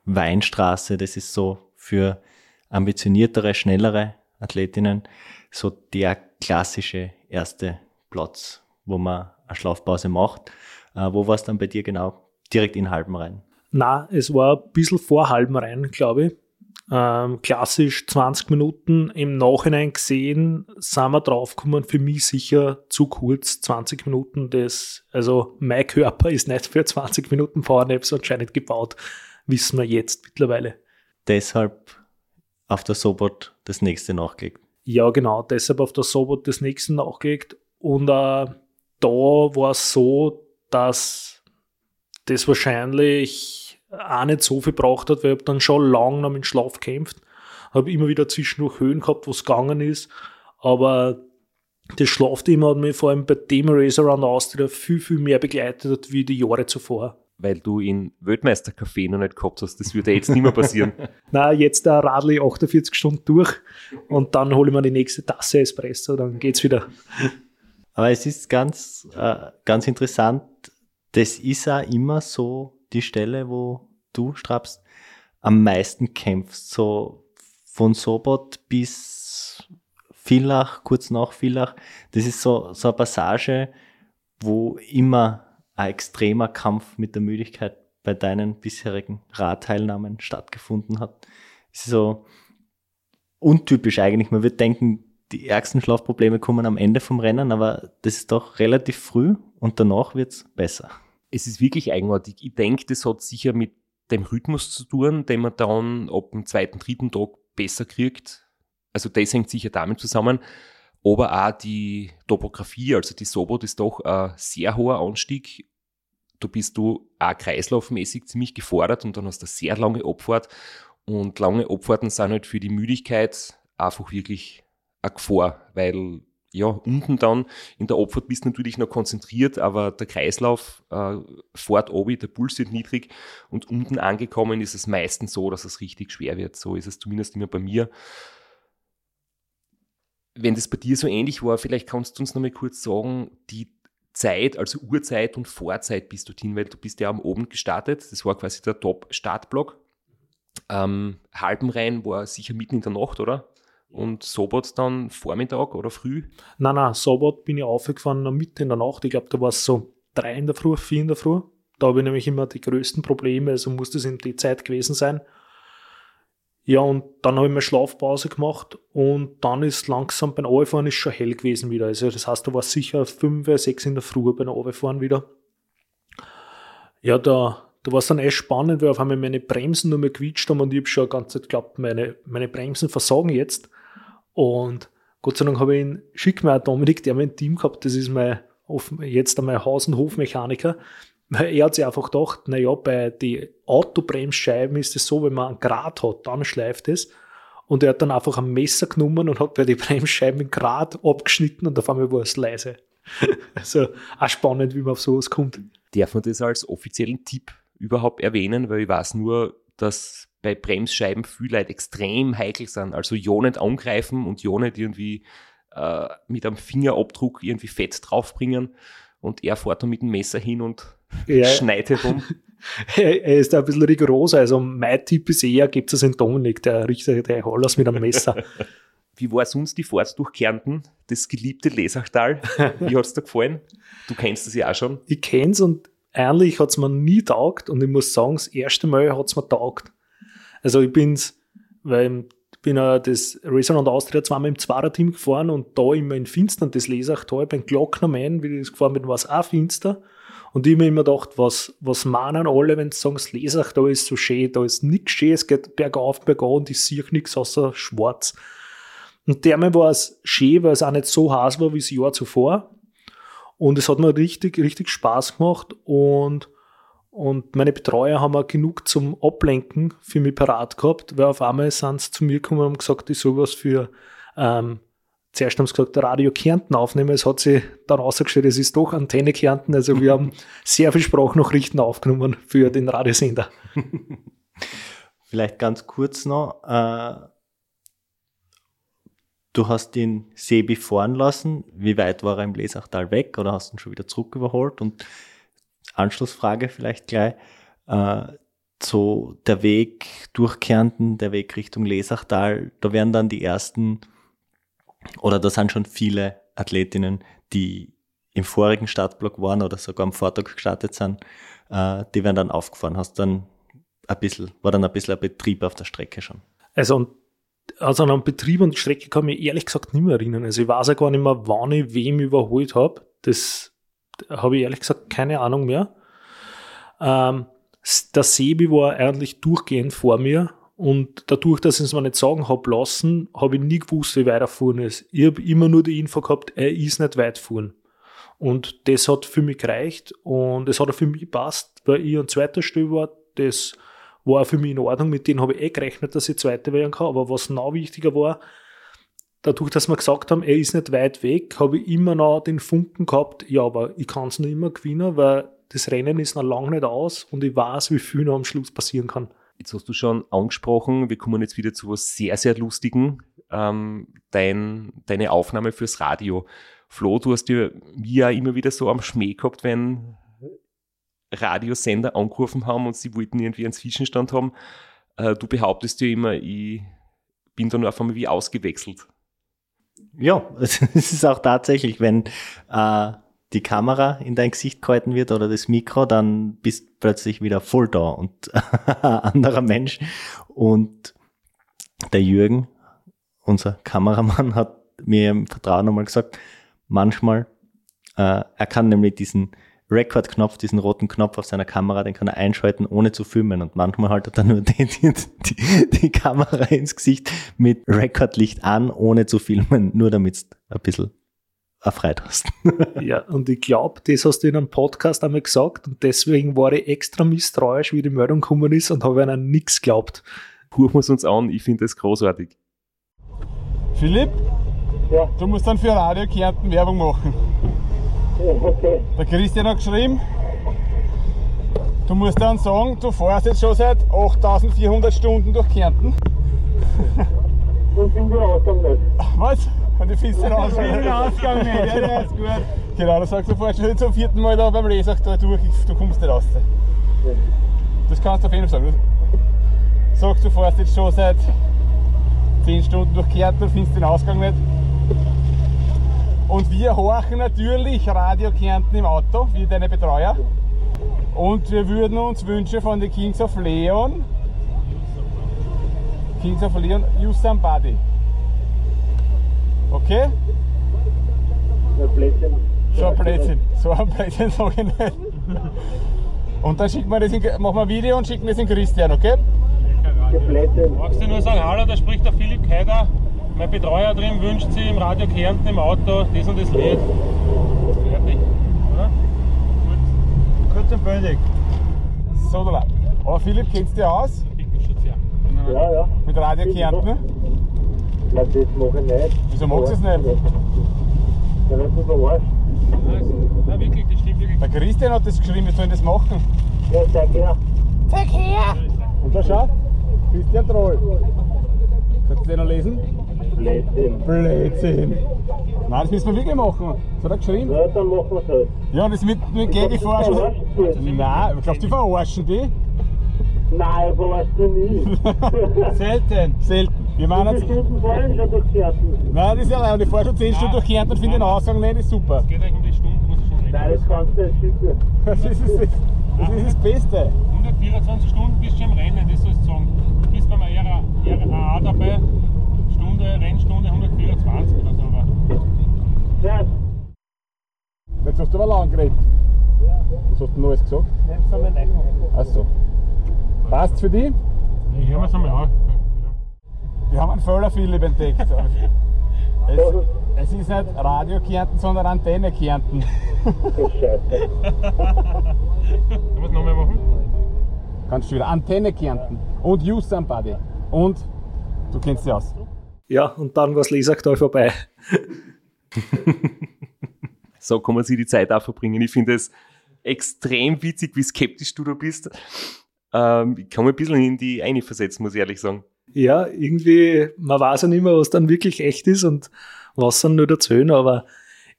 Weinstraße, das ist so für ambitioniertere, schnellere Athletinnen so der klassische erste Platz, wo man eine Schlafpause macht. Äh, wo war es dann bei dir genau? Direkt in Halben rein? Na, es war ein bisschen vor halben rein, glaube ich. Ähm, klassisch 20 Minuten im Nachhinein gesehen, sind wir draufgekommen, für mich sicher zu kurz, 20 Minuten. Das, also mein Körper ist nicht für 20 Minuten Powernaps anscheinend gebaut, wissen wir jetzt mittlerweile. Deshalb auf der Sobot das nächste nachgelegt. Ja, genau, deshalb auf der Sobot das nächste nachgelegt. Und äh, da war es so, dass das wahrscheinlich auch nicht so viel braucht hat, weil ich dann schon lange noch mit Schlaf gekämpft. Habe immer wieder zwischendurch Höhen gehabt, wo es gegangen ist. Aber das Schlafthema hat mich vor allem bei dem Race Around Austria viel, viel mehr begleitet wie die Jahre zuvor. Weil du in Weltmeistercafé noch nicht gehabt hast. Das würde jetzt nicht mehr passieren. Na, jetzt da radle ich 48 Stunden durch und dann hole ich mir die nächste Tasse Espresso, dann geht's wieder. Aber es ist ganz, äh, ganz interessant, das ist auch immer so die Stelle, wo du, Straps, am meisten kämpfst. So von Sobot bis Villach, kurz nach Villach. Das ist so, so eine Passage, wo immer ein extremer Kampf mit der Müdigkeit bei deinen bisherigen Radteilnahmen stattgefunden hat. Es ist so untypisch eigentlich. Man würde denken, die ärgsten Schlafprobleme kommen am Ende vom Rennen, aber das ist doch relativ früh und danach wird es besser. Es ist wirklich eigenartig. Ich denke, das hat sicher mit dem Rhythmus zu tun, den man dann ab dem zweiten, dritten Tag besser kriegt. Also das hängt sicher damit zusammen. Aber auch die Topografie, also die Sobot ist doch ein sehr hoher Anstieg. Da bist du auch kreislaufmäßig ziemlich gefordert und dann hast du eine sehr lange Abfahrt. Und lange Abfahrten sind halt für die Müdigkeit einfach wirklich eine Gefahr, weil ja, unten dann in der Abfahrt bist du natürlich noch konzentriert, aber der Kreislauf äh, fährt obi, der Puls wird niedrig und unten angekommen ist es meistens so, dass es richtig schwer wird. So ist es zumindest immer bei mir. Wenn das bei dir so ähnlich war, vielleicht kannst du uns noch mal kurz sagen, die Zeit, also Uhrzeit und Vorzeit bis dorthin, weil du bist ja am Abend gestartet, das war quasi der Top-Startblock. Ähm, Halbenrhein war sicher mitten in der Nacht, oder? Und Sobot dann Vormittag oder früh? Nein, nein, Sobot bin ich aufgefahren mitten in der Nacht. Ich glaube, da war es so drei in der Früh, vier in der Früh. Da habe ich nämlich immer die größten Probleme, also muss das in die Zeit gewesen sein. Ja, und dann habe ich mir Schlafpause gemacht und dann ist langsam beim Auffahren ist schon hell gewesen wieder. Also das heißt, da war sicher fünf, sechs in der Früh beim Auffahren wieder. Ja, da, da war es dann echt spannend, weil auf einmal meine Bremsen nur mehr quietscht haben und ich habe schon die ganze Zeit geglaubt, meine, meine Bremsen versagen jetzt. Und Gott sei Dank habe ich ihn, schick mir auch Dominik, der mein Team gehabt, das ist mein, jetzt mein Haus- und Hofmechaniker, weil er hat sich einfach gedacht, naja, bei den Autobremsscheiben ist es so, wenn man einen Grad hat, dann schleift es. Und er hat dann einfach ein Messer genommen und hat bei den Bremsscheiben einen Grad abgeschnitten und auf einmal war es leise. also auch spannend, wie man auf sowas kommt. Darf man das als offiziellen Tipp überhaupt erwähnen? Weil ich weiß nur, dass bei Bremsscheiben viele Leute extrem heikel sind. Also ja nicht angreifen und ja nicht irgendwie äh, mit einem Fingerabdruck irgendwie Fett draufbringen. Und er fährt dann mit dem Messer hin und ja. schneidet um. er ist da ein bisschen rigoros. Also mein Tipp ist eher, gibt es einen Dominik, der richtet der alles mit einem Messer. Wie war sonst die Fahrt durch Kärnten, das geliebte Lesachtal? Wie hat es dir gefallen? Du kennst es ja auch schon. Ich kenne es und eigentlich hat es mir nie taugt und ich muss sagen, das erste Mal hat es mir taugt. Also ich bin's, weil ich bin ja das und Austria zweimal im Zweierteam gefahren und da immer in Finstern das Lesachtal beim Glocknermann, wie ich das gefahren bin, war es auch finster. Und ich mir immer gedacht, was, was meinen alle, wenn sie sagen, das Lesachtal ist so schön, da ist nichts schön, es geht bergauf, bergan und ich sehe nichts außer schwarz. Und dermal war es schön, weil es auch nicht so heiß war wie das Jahr zuvor. Und es hat mir richtig, richtig Spaß gemacht und, und meine Betreuer haben auch genug zum Ablenken für mich parat gehabt, weil auf einmal sind sie zu mir gekommen und haben gesagt, ich soll was für, ähm, zuerst haben sie gesagt, Radio Kärnten aufnehmen. Es hat sich dann rausgestellt, es ist doch Antenne Kärnten. Also wir haben sehr viel Sprachnachrichten aufgenommen für den Radiosender. Vielleicht ganz kurz noch. Äh, du hast den Sebi fahren lassen. Wie weit war er im Lesachtal weg oder hast du ihn schon wieder zurück überholt? Und Anschlussfrage vielleicht gleich. Äh, so der Weg durch Kärnten, der Weg Richtung Lesachtal, da werden dann die ersten, oder da sind schon viele Athletinnen, die im vorigen Startblock waren oder sogar am Vortag gestartet sind, äh, die werden dann aufgefahren. Hast dann ein bisschen, war dann ein bisschen ein Betrieb auf der Strecke schon. Also, und also an einem Betrieb und Strecke kann ich ehrlich gesagt nicht mehr erinnern. Also ich weiß ja gar nicht mehr, wann ich wem überholt habe. Das habe ich ehrlich gesagt keine Ahnung mehr. Ähm, der Sebi war eigentlich durchgehend vor mir und dadurch, dass ich es mir nicht sagen habe lassen, habe ich nie gewusst, wie weit er gefahren ist. Ich habe immer nur die Info gehabt, er ist nicht weit gefahren. Und das hat für mich gereicht und es hat auch für mich gepasst, weil ich an zweiter Stelle war. Das war für mich in Ordnung. Mit denen habe ich eh gerechnet, dass ich Zweiter werden kann. Aber was noch wichtiger war, dadurch, dass wir gesagt haben, er ist nicht weit weg, habe ich immer noch den Funken gehabt, ja, aber ich kann es noch immer gewinnen, weil das Rennen ist noch lange nicht aus und ich weiß, wie viel noch am Schluss passieren kann. Jetzt hast du schon angesprochen, wir kommen jetzt wieder zu was sehr, sehr Lustigen. Ähm, dein, deine Aufnahme fürs Radio. Flo, du hast dir ja immer wieder so am Schmäh gehabt, wenn Radiosender angerufen haben und sie wollten irgendwie einen Zwischenstand haben. Äh, du behauptest ja immer, ich bin da nur auf einmal wie ausgewechselt. Ja, es ist auch tatsächlich, wenn äh, die Kamera in dein Gesicht gehalten wird oder das Mikro, dann bist du plötzlich wieder voll da und anderer Mensch. Und der Jürgen, unser Kameramann, hat mir im Vertrauen nochmal gesagt, manchmal, äh, er kann nämlich diesen Record-Knopf, diesen roten Knopf auf seiner Kamera, den kann er einschalten, ohne zu filmen. Und manchmal haltet er nur die, die, die Kamera ins Gesicht mit Rekordlicht an, ohne zu filmen, nur damit du ein bisschen erfreut hast. ja, und ich glaube, das hast du in einem Podcast einmal gesagt und deswegen war ich extra misstrauisch, wie die Meldung gekommen ist und habe ihnen nichts geglaubt. Huren wir es uns an, ich finde das großartig. Philipp? Ja. Du musst dann für Radio Kärnten Werbung machen. Okay. Der Christian hat geschrieben, du musst dann sagen, du fährst jetzt schon seit 8400 Stunden durch Kärnten. Und sind wir Ausgang nicht. Was? Und ich finde den Ausgang nicht. Ausgang nicht, ja, der ist gut. Genau, da sagst du vorher schon zum vierten Mal da beim Lesachtal durch, du kommst nicht raus. Das kannst du auf jeden Fall sagen. Du sagst, du fährst jetzt schon seit 10 Stunden durch Kärnten und findest den Ausgang nicht. Und wir horchen natürlich Radio Kärnten im Auto, wie deine Betreuer. Und wir würden uns wünschen von den Kings of Leon, Kings of Leon, You Somebody. Okay? Der Blödsinn. So ein Blödsinn. So ein Blödsinn sag ich nicht. Und dann schicken wir das in, machen wir ein Video und schicken das in Christian, okay? Magst du nur sagen, hallo, da spricht der Philipp Keider. Mein Betreuer drin wünscht sich im Radio Kärnten im Auto das und das Lied. Fertig. Oder? Kurz und bündig. So, da. Aber Philipp, kennst du dich aus Pickenschutz, ja. Ja, ja. mit Radio Kärnten? Na, das mache ich nicht. Wieso magst du es nicht? Ja, das ist. Also, na wirklich, das stimmt wirklich. Der Christian hat das geschrieben, wir sollen das machen. Ja, zeig her. Und da schau, Christian Troll. Kannst du den noch lesen? Blödsinn. Blödsinn. Nein, das müssen wir wirklich machen. Das hat er geschrieben. Ja, dann machen wir es halt. Ja, und das mit, mit gegen die Forschung. Verarscht du? Nein, ich glaube, die verarschen die. Nein, verarscht du nie. Selten. Selten. Wir meinen jetzt. Stunden fahren schon durch Kärnten? Nein, das ist ja allein. Ich fahre schon 10 Stunden durch Kärnten und finde den Ausgang nicht, ist super. Es geht eigentlich um die Stunden, muss ich schon reden. Nein, das kannst du nicht schicken. Das ist das, das, ist das Beste. 124 Stunden bist du im Rennen, das sollst du sagen. Du bist beim Stunde, Rennstunde 124 oder so. Aber. Ja. Jetzt hast du aber lang geredet. Ja. Was hast du denn alles gesagt? Nimm's einmal rein. Achso. Passt für dich? Ich höre mir es einmal an. Wir haben einen Förderfilm entdeckt. es, es ist nicht Radio Kärnten, sondern Antenne Kärnten. Das Scheiße. Sollen wir es nochmal machen? Kannst du wieder. Antenne Kärnten und You Somebody. Und du kennst sie aus. Ja, und dann war das Lesaktal vorbei. So kann man sich die Zeit auch verbringen. Ich finde es extrem witzig, wie skeptisch du da bist. Ähm, ich kann mich ein bisschen in die eine versetzen, muss ich ehrlich sagen. Ja, irgendwie, man weiß ja nicht mehr, was dann wirklich echt ist und was dann nur erzählen, aber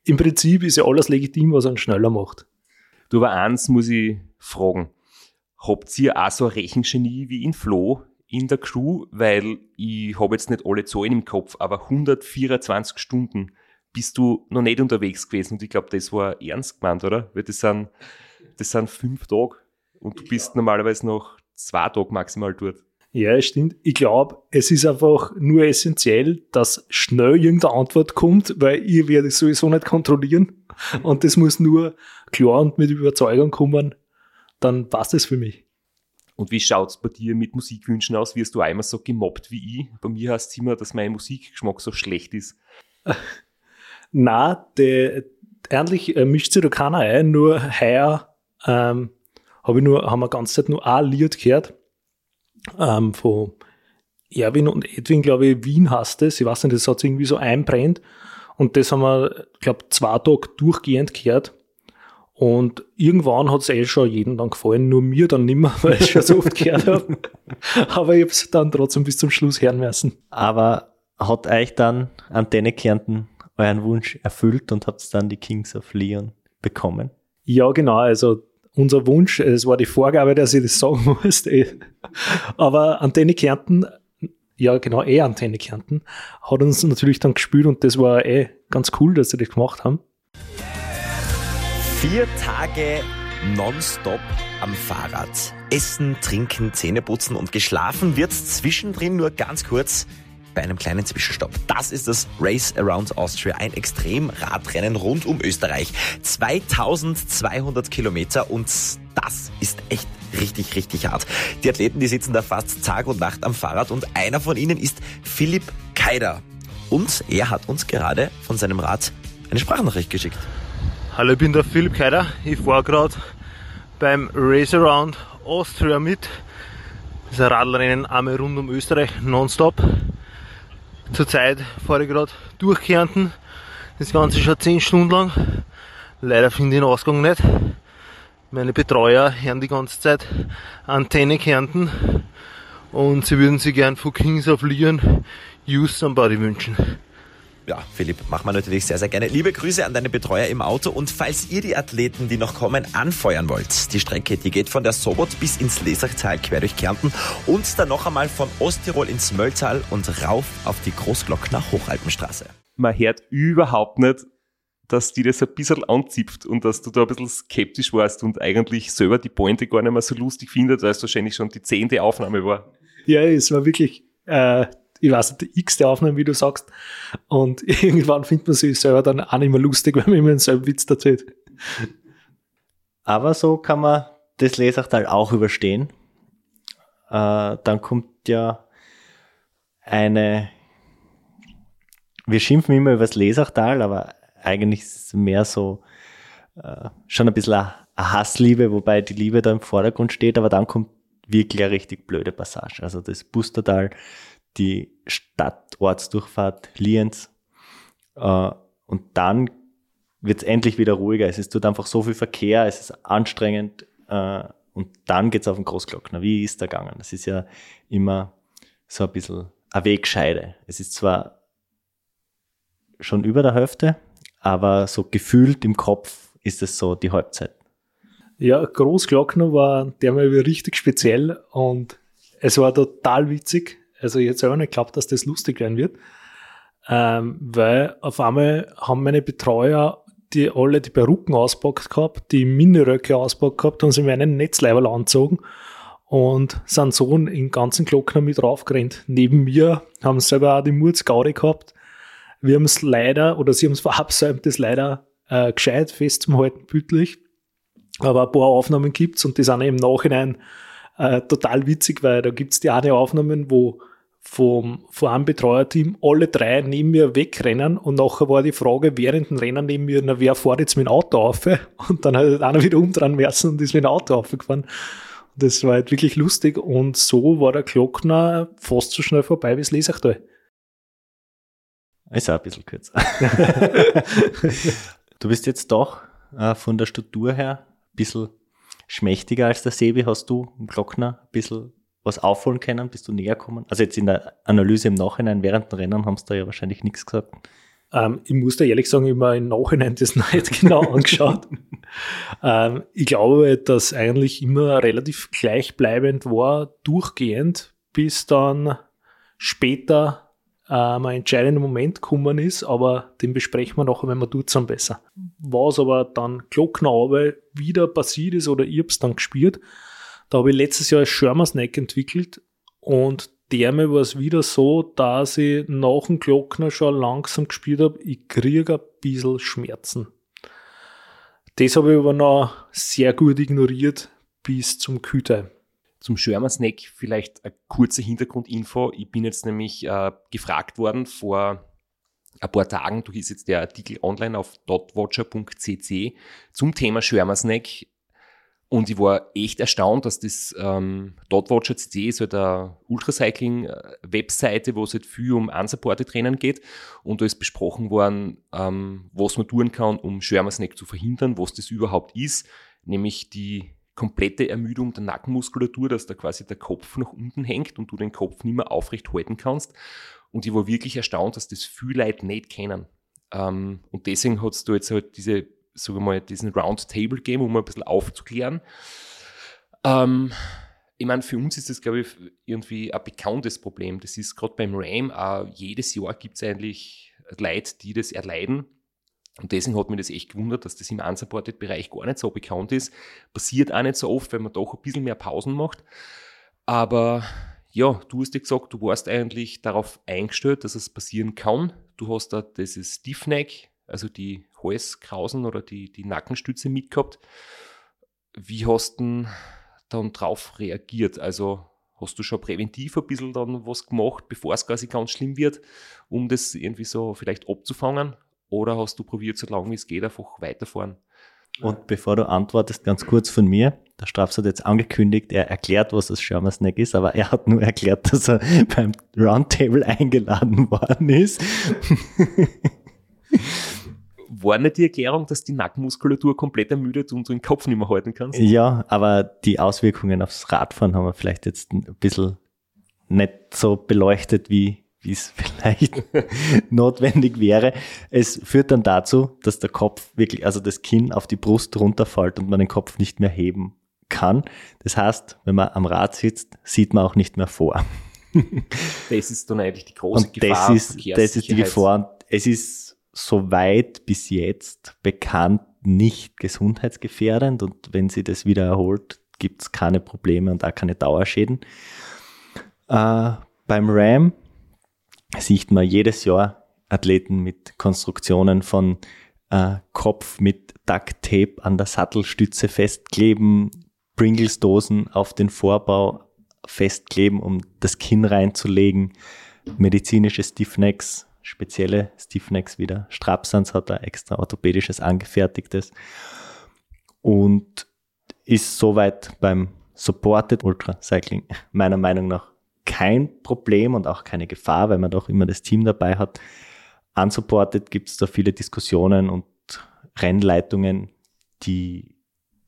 im Prinzip ist ja alles legitim, was einen schneller macht. Du, aber eins muss ich fragen. Habt ihr auch so ein Rechengenie wie in Flo in der Crew? Weil ich habe jetzt nicht alle Zahlen im Kopf, aber 124 Stunden bist du noch nicht unterwegs gewesen. Und ich glaube, das war ernst gemeint, oder? Weil das sind, das sind fünf Tage. Und du bist normalerweise noch zwei Tage maximal dort. Ja, es stimmt. Ich glaube, es ist einfach nur essentiell, dass schnell irgendeine Antwort kommt, weil ihr werdet sowieso nicht kontrollieren. Und das muss nur klar und mit Überzeugung kommen. Dann passt es für mich. Und wie schaut's bei dir mit Musikwünschen aus? Wirst du einmal so gemobbt wie ich? Bei mir heißt es immer, dass mein Musikgeschmack so schlecht ist. Na, der, eigentlich äh, mischt sich da keiner ein, nur heuer ähm, hab ich nur, haben wir ganze Zeit nur ein Lied gehört. Ähm, von Erwin und Edwin, glaube ich, Wien heißt es. Ich weiß nicht, das hat irgendwie so einbrennt. Und das haben wir, glaube zwei Tage durchgehend gehört. Und irgendwann hat es eh schon jedem dann gefallen, nur mir dann nimmer, weil ich schon so oft gehört habe. Aber ich habe es dann trotzdem bis zum Schluss hören müssen. Aber hat euch dann Antenne Kärnten euren Wunsch erfüllt und habt dann die Kings of Leon bekommen? Ja, genau. Also unser Wunsch, es war die Vorgabe, dass ich das sagen muss. eh. Aber Antenne Kärnten, ja genau, eh Antenne Kärnten, hat uns natürlich dann gespielt und das war eh ganz cool, dass sie das gemacht haben. Vier Tage nonstop am Fahrrad. Essen, trinken, Zähne putzen und geschlafen wird zwischendrin nur ganz kurz bei einem kleinen Zwischenstopp. Das ist das Race Around Austria, ein Extremradrennen rund um Österreich. 2200 Kilometer und das ist echt richtig, richtig hart. Die Athleten, die sitzen da fast Tag und Nacht am Fahrrad und einer von ihnen ist Philipp Keider. Und er hat uns gerade von seinem Rad eine Sprachnachricht geschickt. Hallo, ich bin der Philipp Keider. Ich fahre gerade beim Race Around Austria mit. Das ist ein Radlrennen einmal rund um Österreich, nonstop. Zurzeit fahre ich gerade durch Kärnten. Das Ganze schon 10 Stunden lang. Leider finde ich den Ausgang nicht. Meine Betreuer hören die ganze Zeit Antenne Kärnten und sie würden sich gern von Kings of Leon Use Somebody wünschen. Ja, Philipp, machen wir natürlich sehr, sehr gerne. Liebe Grüße an deine Betreuer im Auto und falls ihr die Athleten, die noch kommen, anfeuern wollt, die Strecke, die geht von der Sobot bis ins Lesachtal quer durch Kärnten und dann noch einmal von Osttirol ins Mölltal und rauf auf die Großglockner Hochalpenstraße. Man hört überhaupt nicht, dass die das ein bisschen anzipft und dass du da ein bisschen skeptisch warst und eigentlich selber die Pointe gar nicht mehr so lustig findet, weil es wahrscheinlich schon die zehnte Aufnahme war. Ja, es war wirklich, äh, ich weiß nicht, die x-te Aufnahme, wie du sagst. Und irgendwann findet man sich selber dann auch nicht mehr lustig, wenn man immer denselben Witz erzählt. Aber so kann man das Lesachtal auch überstehen. Äh, dann kommt ja eine, wir schimpfen immer über das Lesachtal, aber eigentlich ist es mehr so äh, schon ein bisschen eine Hassliebe, wobei die Liebe da im Vordergrund steht, aber dann kommt wirklich eine richtig blöde Passage. Also das Bustertal, die Stadtortsdurchfahrt Lienz äh, und dann wird es endlich wieder ruhiger. Es ist dort einfach so viel Verkehr, es ist anstrengend äh, und dann geht's auf den Großglockner. Wie ist der gegangen? Das ist ja immer so ein bisschen eine Wegscheide. Es ist zwar schon über der Hälfte, aber so gefühlt im Kopf ist es so die Halbzeit. Ja, Großglockner war der mal richtig speziell und es war total witzig. Also ich hätte selber nicht geglaubt, dass das lustig werden wird. Ähm, weil auf einmal haben meine Betreuer die alle die Perücken auspackt gehabt, die Miniröcke auspackt gehabt und sie mir einen Netzleiberl angezogen und sind so in ganzen Glockner mit raufgerannt. Neben mir haben sie selber auch die Murzgaudi gehabt. Wir haben es leider, oder sie haben es verabsäumt, das leider äh, gescheit festzuhalten, bildlich. Aber ein paar Aufnahmen gibt's und die sind im Nachhinein äh, total witzig, weil da gibt's die eine Aufnahmen, wo vom, vom einem Betreuerteam alle drei neben mir wegrennen und nachher war die Frage während dem Rennen neben mir, na, wer fährt jetzt mit dem Auto auf? Und dann hat einer wieder umdrehen müssen und ist mit dem Auto aufgefahren. Und das war halt wirklich lustig und so war der Glockner fast so schnell vorbei wie das Lesachtal. Ist auch ein bisschen kürzer. du bist jetzt doch äh, von der Statur her ein bisschen schmächtiger als der Sebi. Hast du im Glockner ein bisschen was aufholen können? Bist du näher gekommen? Also jetzt in der Analyse im Nachhinein, während dem Rennen haben sie da ja wahrscheinlich nichts gesagt. Ähm, ich muss da ehrlich sagen, ich habe mir im Nachhinein das nicht genau angeschaut. ähm, ich glaube, dass eigentlich immer relativ gleichbleibend war, durchgehend, bis dann später ähm, ein entscheidender Moment gekommen ist, aber den besprechen wir nachher, wenn wir tut dann besser. Was aber dann Glockner wieder passiert ist oder ich hab's dann gespürt, da habe ich letztes Jahr ein Schirmersneck entwickelt und dermal war es wieder so, dass ich nach dem Glockner schon langsam gespielt habe, ich kriege ein bisschen Schmerzen. Das habe ich aber noch sehr gut ignoriert bis zum Kühlteil. Zum Schirmer-Snack vielleicht eine kurze Hintergrundinfo. Ich bin jetzt nämlich äh, gefragt worden vor ein paar Tagen, du ist jetzt der Artikel online auf dotwatcher.cc zum Thema Schirmer-Snack und ich war echt erstaunt, dass das ähm, Dotwatcher CC ist halt eine Ultracycling-Webseite, wo es halt viel um unsupported Rennen geht. Und da ist besprochen worden, ähm, was man tun kann, um Schwärmersnack zu verhindern, was das überhaupt ist. Nämlich die komplette Ermüdung der Nackenmuskulatur, dass da quasi der Kopf nach unten hängt und du den Kopf nicht mehr aufrecht halten kannst. Und ich war wirklich erstaunt, dass das viele Leute nicht kennen. Ähm, und deswegen hat es da jetzt halt diese sagen wir mal, diesen Roundtable Game, um ein bisschen aufzuklären. Ähm, ich meine, für uns ist das, glaube ich, irgendwie ein bekanntes Problem. Das ist gerade beim RAM, auch jedes Jahr gibt es eigentlich Leute, die das erleiden. Und deswegen hat mich das echt gewundert, dass das im Unsupported-Bereich gar nicht so bekannt ist. Passiert auch nicht so oft, weil man doch ein bisschen mehr Pausen macht. Aber ja, du hast ja gesagt, du warst eigentlich darauf eingestellt, dass es passieren kann. Du hast da dieses Stiffneck, also die Halskrausen oder die, die Nackenstütze mitgehabt. Wie hast du dann drauf reagiert? Also hast du schon präventiv ein bisschen dann was gemacht, bevor es quasi ganz schlimm wird, um das irgendwie so vielleicht abzufangen? Oder hast du probiert, so lange wie es geht, einfach weiterfahren? Und bevor du antwortest, ganz kurz von mir. Der Strafs hat jetzt angekündigt, er erklärt, was das Shermer Snack ist, aber er hat nur erklärt, dass er beim Roundtable eingeladen worden ist. War nicht die Erklärung, dass die Nackenmuskulatur komplett ermüdet und du den Kopf nicht mehr halten kannst? Ja, aber die Auswirkungen aufs Radfahren haben wir vielleicht jetzt ein bisschen nicht so beleuchtet, wie wie es vielleicht notwendig wäre. Es führt dann dazu, dass der Kopf wirklich, also das Kinn auf die Brust runterfällt und man den Kopf nicht mehr heben kann. Das heißt, wenn man am Rad sitzt, sieht man auch nicht mehr vor. das ist dann eigentlich die große und Gefahr. Das ist, das ist die Gefahr. Es ist soweit bis jetzt bekannt nicht gesundheitsgefährdend und wenn sie das wieder erholt, gibt es keine Probleme und auch keine Dauerschäden. Äh, beim RAM sieht man jedes Jahr Athleten mit Konstruktionen von äh, Kopf mit Duct Tape an der Sattelstütze festkleben, Pringles-Dosen auf den Vorbau festkleben, um das Kinn reinzulegen, medizinische Stiffnecks spezielle Stiffnecks wieder. Strapsans hat er extra orthopädisches angefertigtes und ist soweit beim Supported Ultra Cycling meiner Meinung nach kein Problem und auch keine Gefahr, weil man doch immer das Team dabei hat. Unsupported gibt es da viele Diskussionen und Rennleitungen, die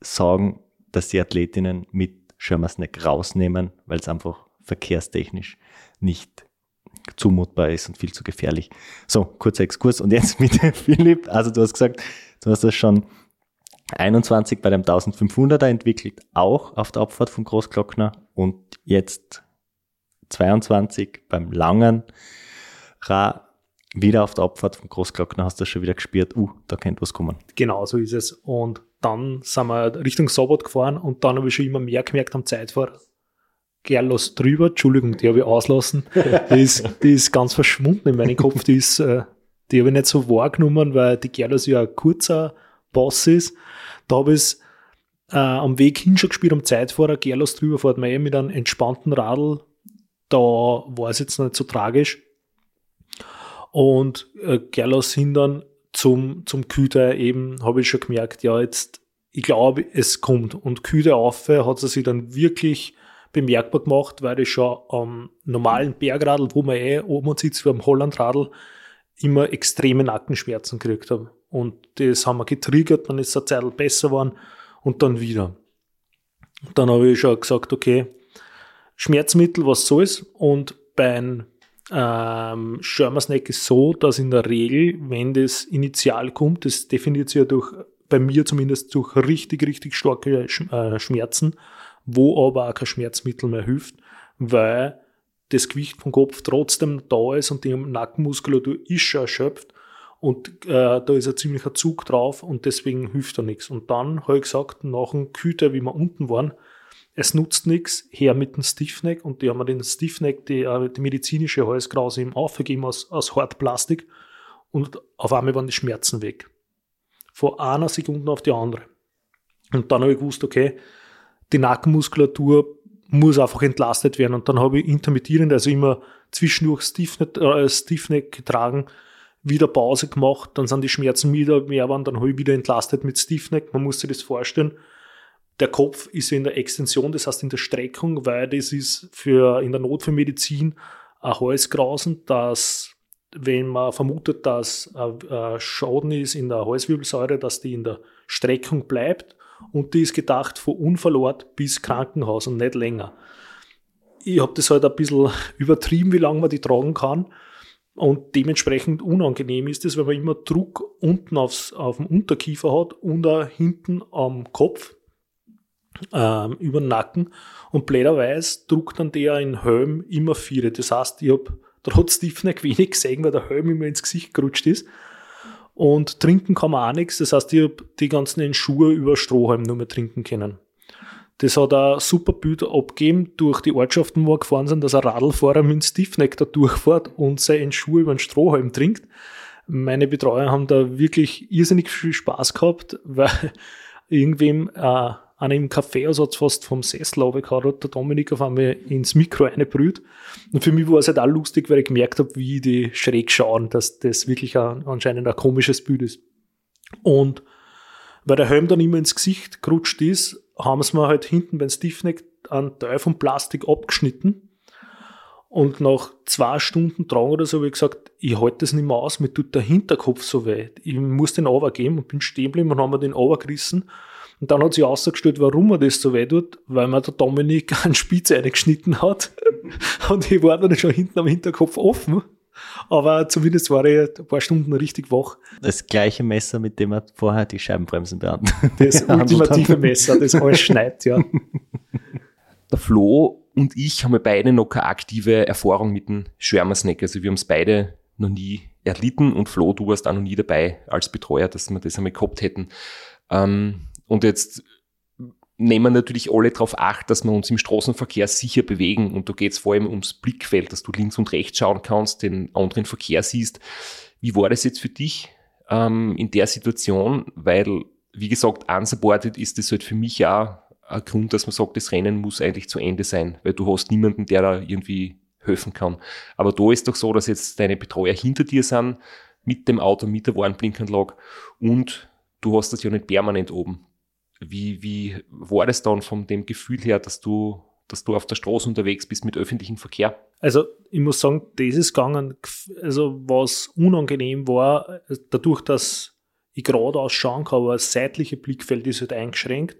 sagen, dass die Athletinnen mit Schirmersneck rausnehmen, weil es einfach verkehrstechnisch nicht zumutbar ist und viel zu gefährlich. So, kurzer Exkurs. Und jetzt mit Philipp, also du hast gesagt, du hast das schon 21 bei dem 1500er entwickelt, auch auf der Abfahrt vom Großglockner und jetzt 22 beim langen Ra wieder auf der Abfahrt vom Großglockner hast du schon wieder gespürt, uh, da könnte was kommen. Genau so ist es. Und dann sind wir Richtung Sabbat gefahren und dann habe ich schon immer mehr gemerkt am Zeitfahren, Gerlos drüber, Entschuldigung, die habe ich auslassen. Die ist, die ist ganz verschwunden in meinem Kopf. Die ist, äh, die habe ich nicht so wahrgenommen, weil die Gerlos ja ein kurzer Boss ist. Da habe ich es äh, am Weg hin schon gespielt, am Zeitfahrer, Gerlos drüber fährt man eh mit einem entspannten Radl. Da war es jetzt nicht so tragisch. Und äh, Gerlos hin dann zum, zum Küter eben, habe ich schon gemerkt, ja, jetzt, ich glaube, es kommt. Und Küter auf hat sie sich dann wirklich bemerkbar gemacht, weil ich schon am normalen Bergradl, wo man eh oben sitzt, wie am Hollandradl, immer extreme Nackenschmerzen gekriegt habe. Und das haben wir getriggert, dann ist es eine Zeit besser geworden und dann wieder. Dann habe ich schon gesagt, okay, Schmerzmittel, was soll's? Und beim ähm, Schirmersneck ist so, dass in der Regel, wenn das initial kommt, das definiert sich ja durch, bei mir zumindest durch richtig, richtig starke äh, Schmerzen, wo aber auch kein Schmerzmittel mehr hilft, weil das Gewicht vom Kopf trotzdem da ist und die Nackenmuskulatur ist schon erschöpft und äh, da ist ein ziemlicher Zug drauf und deswegen hilft da nichts. Und dann habe ich gesagt, nach dem Küter, wie wir unten waren, es nutzt nichts, her mit dem Stiffneck und die haben mir den Stiffneck, die, äh, die medizinische Halskrause ihm aufgegeben aus, aus Hartplastik und auf einmal waren die Schmerzen weg. Von einer Sekunde auf die andere. Und dann habe ich gewusst, okay, die Nackenmuskulatur muss einfach entlastet werden. Und dann habe ich intermittierend, also immer zwischendurch Stiffneck, äh, getragen, wieder Pause gemacht, dann sind die Schmerzen wieder mehr waren, dann habe ich wieder entlastet mit Stiffneck. Man muss sich das vorstellen. Der Kopf ist in der Extension, das heißt in der Streckung, weil das ist für in der Notfallmedizin ein Halsgrausen, dass wenn man vermutet, dass ein Schaden ist in der Halswirbelsäure, dass die in der Streckung bleibt und die ist gedacht von Unfallort bis Krankenhaus und nicht länger. Ich habe das halt ein bisschen übertrieben, wie lange man die tragen kann. Und dementsprechend unangenehm ist es, wenn man immer Druck unten aufs, auf dem Unterkiefer hat und auch hinten am Kopf ähm, über den Nacken. Und blöderweise druckt dann der in Helm immer vier. Das heißt, ich habe trotz Stiefneck wenig gesehen, weil der Helm immer ins Gesicht gerutscht ist. Und trinken kann man auch nichts. Das heißt, ich habe die ganzen Schuhe über Strohhalm nur mehr trinken können. Das hat ein super Bild abgegeben durch die Ortschaften, wo wir gefahren sind, dass ein Radlfahrer mit dem Stiefneck da durchfährt und seine Schuhe über den Strohhalm trinkt. Meine Betreuer haben da wirklich irrsinnig viel Spaß gehabt, weil irgendwem äh, einer im Kaffeeersatz fast vom Sessel runtergehauen hat, der Dominik auf einmal ins Mikro einbrüht. Und für mich war es halt auch lustig, weil ich gemerkt habe, wie die schräg schauen, dass das wirklich ein, anscheinend ein komisches Bild ist. Und weil der Helm dann immer ins Gesicht gerutscht ist, haben sie mir halt hinten beim Stiffneck einen Teil vom Plastik abgeschnitten. Und nach zwei Stunden Tragen oder so habe ich gesagt, ich halte das nicht mehr aus, mir tut der Hinterkopf so weh. Ich muss den geben und bin stehen geblieben und haben wir den gerissen. Und dann hat sich ausgestellt, warum er das so weh tut, weil mir der Dominik einen Spitz eingeschnitten hat. und ich war dann schon hinten am Hinterkopf offen. Aber zumindest war ich ein paar Stunden richtig wach. Das gleiche Messer, mit dem er vorher die Scheibenbremsen behandelt Das ultimative Messer, das alles schneidet, ja. Der Flo und ich haben beide noch keine aktive Erfahrung mit dem Schwärmersnack. Also wir haben es beide noch nie erlitten und Flo, du warst auch noch nie dabei als Betreuer, dass wir das einmal gehabt hätten. Ähm, und jetzt nehmen natürlich alle darauf acht, dass wir uns im Straßenverkehr sicher bewegen. Und da geht es vor allem ums Blickfeld, dass du links und rechts schauen kannst, den anderen Verkehr siehst. Wie war das jetzt für dich ähm, in der Situation? Weil, wie gesagt, unsupported ist das halt für mich auch ein Grund, dass man sagt, das Rennen muss eigentlich zu Ende sein, weil du hast niemanden, der da irgendwie helfen kann. Aber da ist doch so, dass jetzt deine Betreuer hinter dir sind, mit dem Auto, mit der Warnblinkanlage und du hast das ja nicht permanent oben. Wie, wie war das dann von dem Gefühl her, dass du, dass du auf der Straße unterwegs bist mit öffentlichem Verkehr? Also ich muss sagen, das ist gegangen, also was unangenehm war, dadurch, dass ich gerade ausschauen kann, aber das seitliche Blickfeld ist halt eingeschränkt,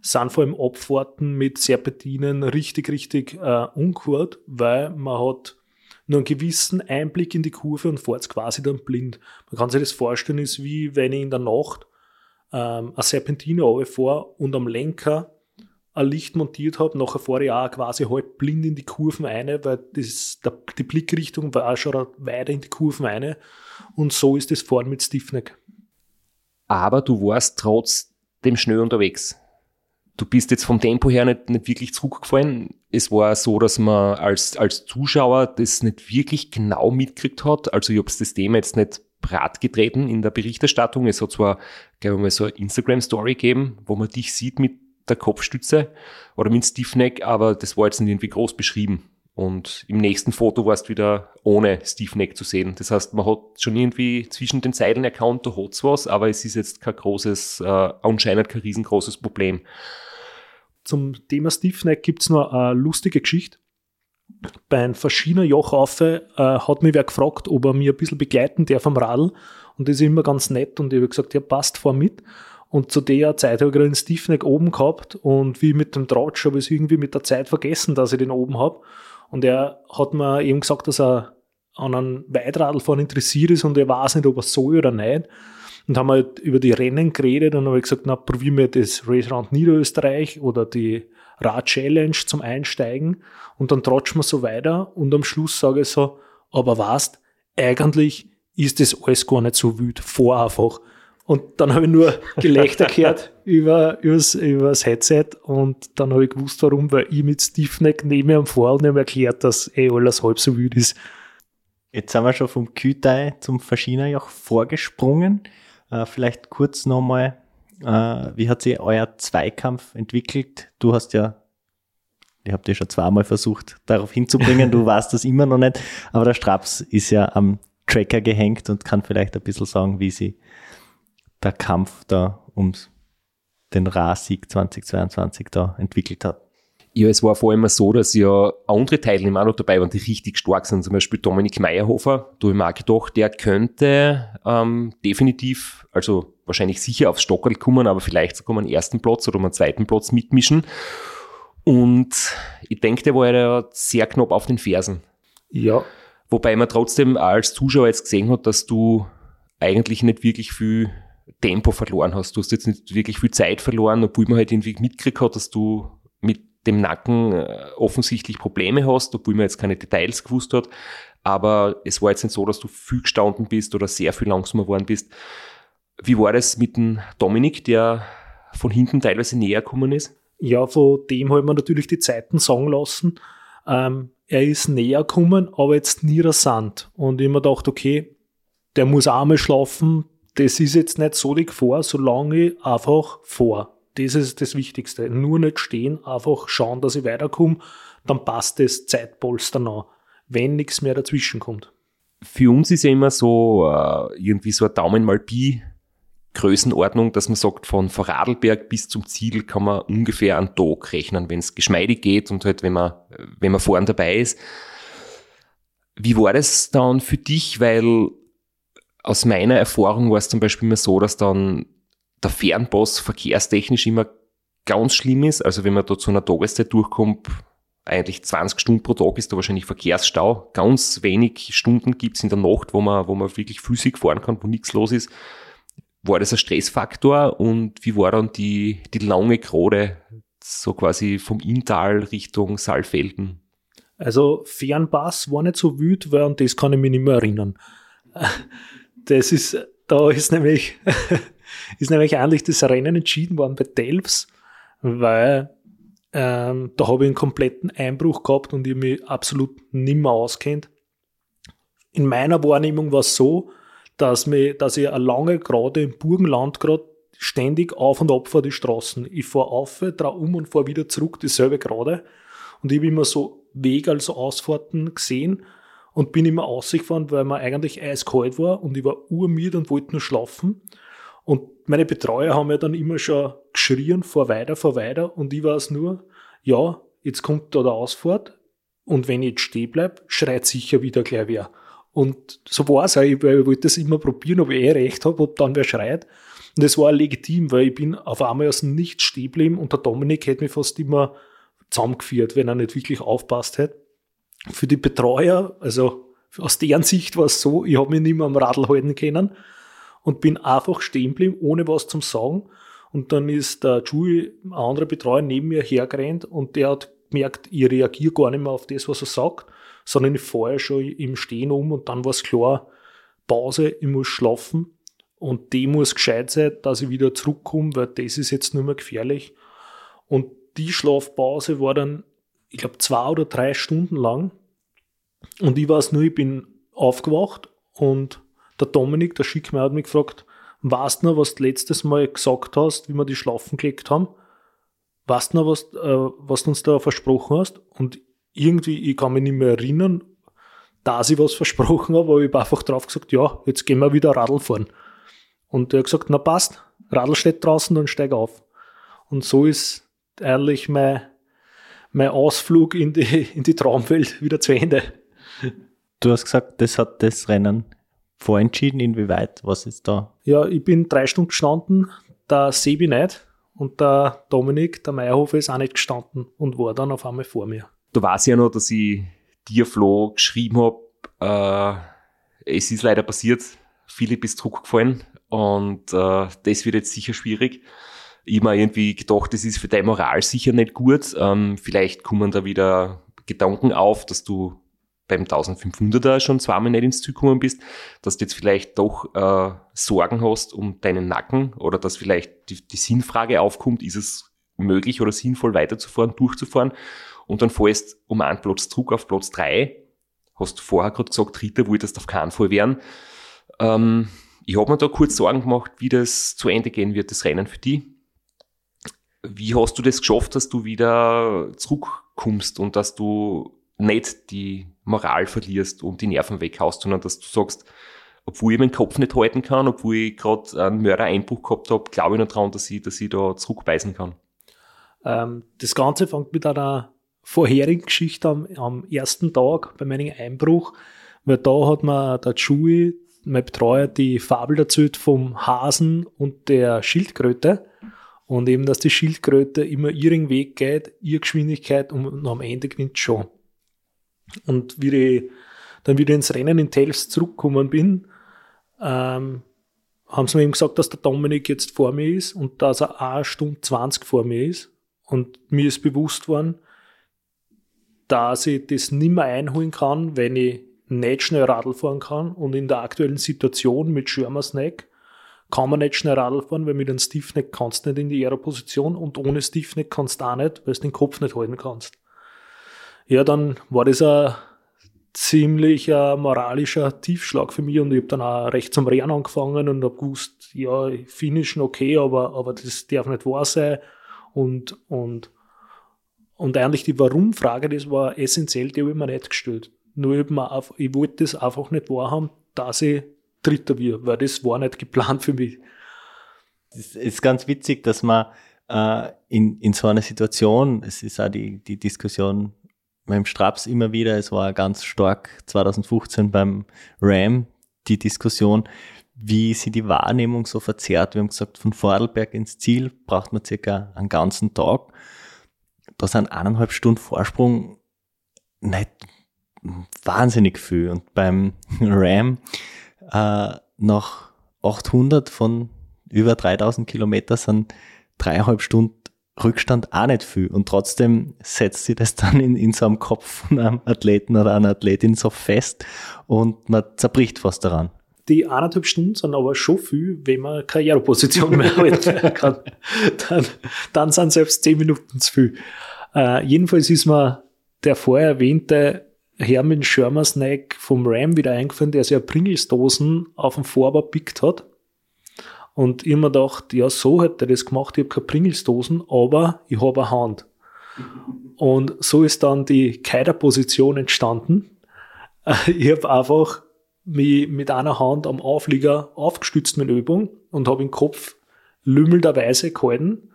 sind vor allem Abfahrten mit Serpentinen richtig, richtig äh, ungut, weil man hat nur einen gewissen Einblick in die Kurve und fährt quasi dann blind. Man kann sich das vorstellen, ist wie wenn ich in der Nacht ähm, eine Serpentine vor und am Lenker ein Licht montiert habe. Nachher fahre ich auch quasi halb blind in die Kurven eine, weil das, der, die Blickrichtung war auch schon weiter in die Kurven eine. Und so ist das Fahren mit Stiffneck. Aber du warst trotzdem schnell unterwegs. Du bist jetzt vom Tempo her nicht, nicht wirklich zurückgefallen. Es war so, dass man als, als Zuschauer das nicht wirklich genau mitgekriegt hat. Also ich habe das Thema jetzt nicht Brat getreten in der Berichterstattung. Es hat zwar, glaube ich mal, so eine Instagram-Story gegeben, wo man dich sieht mit der Kopfstütze oder mit Stiffneck, aber das war jetzt nicht irgendwie groß beschrieben. Und im nächsten Foto warst wieder ohne Stiffneck zu sehen. Das heißt, man hat schon irgendwie zwischen den Zeilen erkannt, da hat's was, aber es ist jetzt kein großes, äh, anscheinend kein riesengroßes Problem. Zum Thema Stiffneck gibt's noch eine lustige Geschichte. Bei einem verschiedenen Jochaufe äh, hat mich wer gefragt, ob er mir ein bisschen begleiten darf am Radl. Und das ist immer ganz nett. Und ich habe gesagt, ja, passt, fahr mit. Und zu der Zeit habe ich gerade einen Stiffneck oben gehabt. Und wie mit dem Tratsch habe ich es irgendwie mit der Zeit vergessen, dass ich den oben habe. Und er hat mir eben gesagt, dass er an einem Weitradlfahren interessiert ist und er weiß nicht, ob er soll oder nicht. Und haben halt über die Rennen geredet und habe gesagt, na, probieren wir das Race Round Niederösterreich oder die Rad Challenge zum Einsteigen und dann tratschen wir so weiter und am Schluss sage ich so, aber weißt, eigentlich ist das alles gar nicht so wild, vor einfach. Und dann habe ich nur Gelächter gehört über, übers, übers Headset und dann habe ich gewusst, warum, weil ich mit Stiffneck neben mir am Vor und habe erklärt, dass eh alles halb so wild ist. Jetzt sind wir schon vom Kütei zum Verschienerjoch vorgesprungen. Äh, vielleicht kurz nochmal, wie hat sich euer Zweikampf entwickelt? Du hast ja, ich habe dir schon zweimal versucht, darauf hinzubringen, du weißt das immer noch nicht, aber der Straps ist ja am Tracker gehängt und kann vielleicht ein bisschen sagen, wie sie der Kampf da um den Ra-Sieg 2022 da entwickelt hat. Ja, es war vor allem so, dass ja andere Teilnehmer auch noch dabei waren, die richtig stark sind. Zum Beispiel Dominik Meyerhofer. Da habe ich mir auch gedacht, der könnte ähm, definitiv, also wahrscheinlich sicher aufs Stockerl kommen, aber vielleicht sogar einen ersten Platz oder einen zweiten Platz mitmischen. Und ich denke, der war ja sehr knapp auf den Fersen. Ja. Wobei man trotzdem als Zuschauer jetzt gesehen hat, dass du eigentlich nicht wirklich viel Tempo verloren hast. Du hast jetzt nicht wirklich viel Zeit verloren, obwohl man halt irgendwie mitgekriegt hat, dass du mit dem Nacken äh, offensichtlich Probleme hast, obwohl man jetzt keine Details gewusst hat. Aber es war jetzt nicht so, dass du viel gestanden bist oder sehr viel langsamer geworden bist. Wie war das mit dem Dominik, der von hinten teilweise näher gekommen ist? Ja, von dem hat man natürlich die Zeiten sagen lassen. Ähm, er ist näher gekommen, aber jetzt nie rasant. Und ich mir gedacht, okay, der muss einmal schlafen, das ist jetzt nicht so die Gefahr, solange ich einfach vor. Das ist das Wichtigste. Nur nicht stehen, einfach schauen, dass ich weiterkomme, dann passt das Zeitpolster noch, wenn nichts mehr dazwischen kommt. Für uns ist ja immer so äh, irgendwie so ein Daumen mal Pi Größenordnung, dass man sagt, von Vorarlberg bis zum Ziel kann man ungefähr einen Tag rechnen, wenn es geschmeidig geht und halt, wenn man, wenn man vorn dabei ist. Wie war das dann für dich? Weil aus meiner Erfahrung war es zum Beispiel immer so, dass dann der Fernpass verkehrstechnisch immer ganz schlimm ist. Also wenn man da zu einer Tageszeit durchkommt, eigentlich 20 Stunden pro Tag ist da wahrscheinlich Verkehrsstau. Ganz wenig Stunden gibt's in der Nacht, wo man, wo man wirklich flüssig fahren kann, wo nichts los ist. War das ein Stressfaktor und wie war dann die, die lange Gerade so quasi vom Inntal Richtung Saalfelden? Also Fernpass war nicht so wütend, weil an das kann ich mich nicht mehr erinnern. Das ist, da ist nämlich, ist nämlich eigentlich das Rennen entschieden worden bei Delfs, weil ähm, da habe ich einen kompletten Einbruch gehabt und ich mich absolut nimmer auskennt. In meiner Wahrnehmung war es so, dass, mich, dass ich eine lange Gerade im Burgenland gerade ständig auf und ab vor die Straßen. Ich fahre auf, drehe um und fahre wieder zurück, dieselbe Gerade. Und ich habe immer so Wege, also Ausfahrten gesehen und bin immer ausgefahren, weil mir eigentlich eiskalt war und ich war urmüde und wollte nur schlafen. Und meine Betreuer haben mir dann immer schon geschrien, vor weiter, vor weiter. Und ich weiß nur, ja, jetzt kommt da der Ausfahrt. Und wenn ich jetzt stehen bleib, schreit sicher wieder gleich wer. Und so war es auch, ich, wollte das immer probieren, ob ich eh recht habe, ob dann wer schreit. Und das war legitim, weil ich bin auf einmal aus dem Nichts stehen geblieben und der Dominik hätte mich fast immer zusammengeführt, wenn er nicht wirklich aufpasst hätte. Für die Betreuer, also aus deren Sicht war es so, ich habe mich nicht mehr am Radl halten können und bin einfach stehen geblieben, ohne was zum Sagen. Und dann ist der Julie, ein anderer Betreuer, neben mir hergerannt und der hat gemerkt, ich reagiere gar nicht mehr auf das, was er sagt, sondern ich fahre schon im Stehen um und dann war es klar, Pause, ich muss schlafen und die muss gescheit sein, dass ich wieder zurückkomme, weil das ist jetzt nur mehr gefährlich. Und die Schlafpause war dann, ich glaube, zwei oder drei Stunden lang. Und ich weiß nur, ich bin aufgewacht und der Dominik, der Schickmeier, hat mich gefragt, weißt du noch, was du letztes Mal gesagt hast, wie wir die schlafen gelegt haben? weißt du noch, was, äh, was du uns da versprochen hast? Und irgendwie, ich kann mich nicht mehr erinnern, dass ich was versprochen habe, aber ich habe einfach drauf gesagt, ja, jetzt gehen wir wieder Radl fahren. Und er hat gesagt, na passt, Radl steht draußen, dann steig auf. Und so ist eigentlich mein, mein Ausflug in die, in die Traumwelt wieder zu Ende. Du hast gesagt, das hat das Rennen vorentschieden, inwieweit, was ist da? Ja, ich bin drei Stunden gestanden, der Sebi nicht und der Dominik, der Meyerhofer, ist auch nicht gestanden und war dann auf einmal vor mir. Du weißt ja noch, dass ich dir, Flo, geschrieben habe, äh, es ist leider passiert, Philipp ist zurückgefallen und äh, das wird jetzt sicher schwierig. Ich habe mir irgendwie gedacht, das ist für deine Moral sicher nicht gut. Ähm, vielleicht kommen da wieder Gedanken auf, dass du beim 1500er schon zweimal nicht ins Ziel gekommen bist, dass du jetzt vielleicht doch äh, Sorgen hast um deinen Nacken oder dass vielleicht die, die Sinnfrage aufkommt, ist es möglich oder sinnvoll weiterzufahren, durchzufahren und dann fährst um einen Platz zurück auf Platz drei. Hast du vorher gerade gesagt, Dritter wolltest auf keinen Fall werden. Ähm, ich habe mir da kurz Sorgen gemacht, wie das zu Ende gehen wird, das Rennen für dich. Wie hast du das geschafft, dass du wieder zurückkommst und dass du nicht die Moral verlierst und die Nerven weghaust, sondern dass du sagst, obwohl ich meinen Kopf nicht halten kann, obwohl ich gerade einen Mördereinbruch gehabt habe, glaube ich noch dran, dass ich, dass ich da zurückbeißen kann. Ähm, das Ganze fängt mit einer vorherigen Geschichte am, am ersten Tag bei meinem Einbruch, weil da hat mir der Chewie, mein Betreuer, die Fabel erzählt vom Hasen und der Schildkröte. Und eben, dass die Schildkröte immer ihren Weg geht, ihre Geschwindigkeit und am Ende gewinnt schon. Und wie ich dann wieder ins Rennen in Tels zurückgekommen bin, ähm, haben sie mir eben gesagt, dass der Dominik jetzt vor mir ist und dass er eine Stunde 20 vor mir ist. Und mir ist bewusst worden, dass ich das nicht mehr einholen kann, wenn ich nicht schnell Radl fahren kann. Und in der aktuellen Situation mit Schirmersneck kann man nicht schnell Radl fahren, weil mit einem Stiffneck kannst du nicht in die Aero-Position und ohne Stiffneck kannst du auch nicht, weil du den Kopf nicht halten kannst. Ja, dann war das ein ziemlicher moralischer Tiefschlag für mich und ich habe dann auch recht zum Rennen angefangen und habe gewusst, ja, finishen okay, aber, aber das darf nicht wahr sein und, und, und eigentlich die Warum-Frage, das war essentiell, die habe ich mir nicht gestellt. Nur ich, mir ich wollte das einfach nicht wahrhaben, dass ich Dritter wird, weil das war nicht geplant für mich. Es ist ganz witzig, dass man äh, in, in so einer Situation, es ist auch die, die Diskussion beim Straps immer wieder, es war ganz stark 2015 beim Ram die Diskussion, wie sie die Wahrnehmung so verzerrt. Wir haben gesagt, von Vorarlberg ins Ziel braucht man circa einen ganzen Tag. Da sind eineinhalb Stunden Vorsprung nicht wahnsinnig viel. Und beim Ram äh, nach 800 von über 3000 Kilometer sind dreieinhalb Stunden Rückstand auch nicht viel. Und trotzdem setzt sie das dann in, in so einem Kopf von einem Athleten oder einer Athletin so fest und man zerbricht fast daran. Die eineinhalb Stunden sind aber schon viel, wenn man keine Aeroposition mehr halten kann. Dann, dann sind selbst zehn Minuten zu viel. Äh, jedenfalls ist mir der vorher erwähnte Hermann Schirmersneck vom Ram wieder eingefallen, der sich Pringles-Dosen auf dem Vorbau pickt hat. Und habe mir gedacht, ja, so hätte er das gemacht, ich habe keine Pringles-Dosen, aber ich habe eine Hand. Und so ist dann die Keiderposition entstanden. Ich habe einfach mich mit einer Hand am Auflieger aufgestützt mit Übung und habe den Kopf lümmelnderweise gehalten.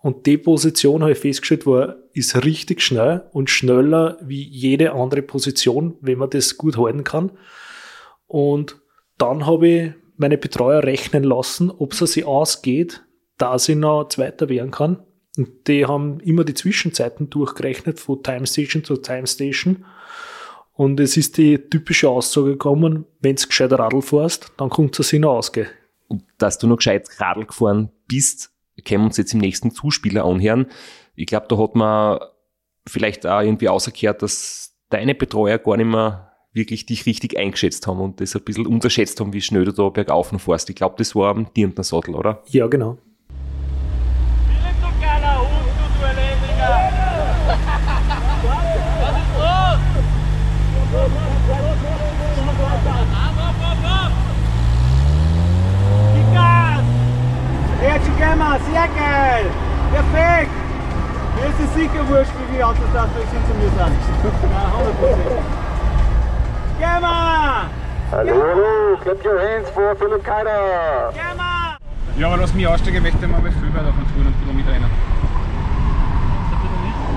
Und die Position, habe ich festgestellt, war, ist richtig schnell und schneller wie jede andere Position, wenn man das gut halten kann. Und dann habe ich meine Betreuer rechnen lassen, ob es sich ausgeht, dass ich noch Zweiter werden kann. Und die haben immer die Zwischenzeiten durchgerechnet, von Time Station zu Time Station. Und es ist die typische Aussage gekommen, wenn du gescheit Radl fährst, dann kommt es noch ausgehen. Und dass du noch gescheit Radl gefahren bist, können wir uns jetzt im nächsten Zuspieler anhören. Ich glaube, da hat man vielleicht auch irgendwie auserkehrt, dass deine Betreuer gar nicht mehr wirklich dich richtig eingeschätzt haben und das ein bisschen unterschätzt haben, wie schnell du da bergauf noch fährst. Ich glaube, das war am Dirndner Sattel, oder? Ja, genau. Du, du Elektriker! Was ist sehr geil! Perfekt! wurscht, wie viele Autos da hinter mir sind. Nein, 100 Mal! Hallo, hallo, clap your hands for Philipp Keider. Geh mal! Ja, aber lass mich aussteigen, ich möchte mal bei Filmen davon tun und ein bisschen mitrennen.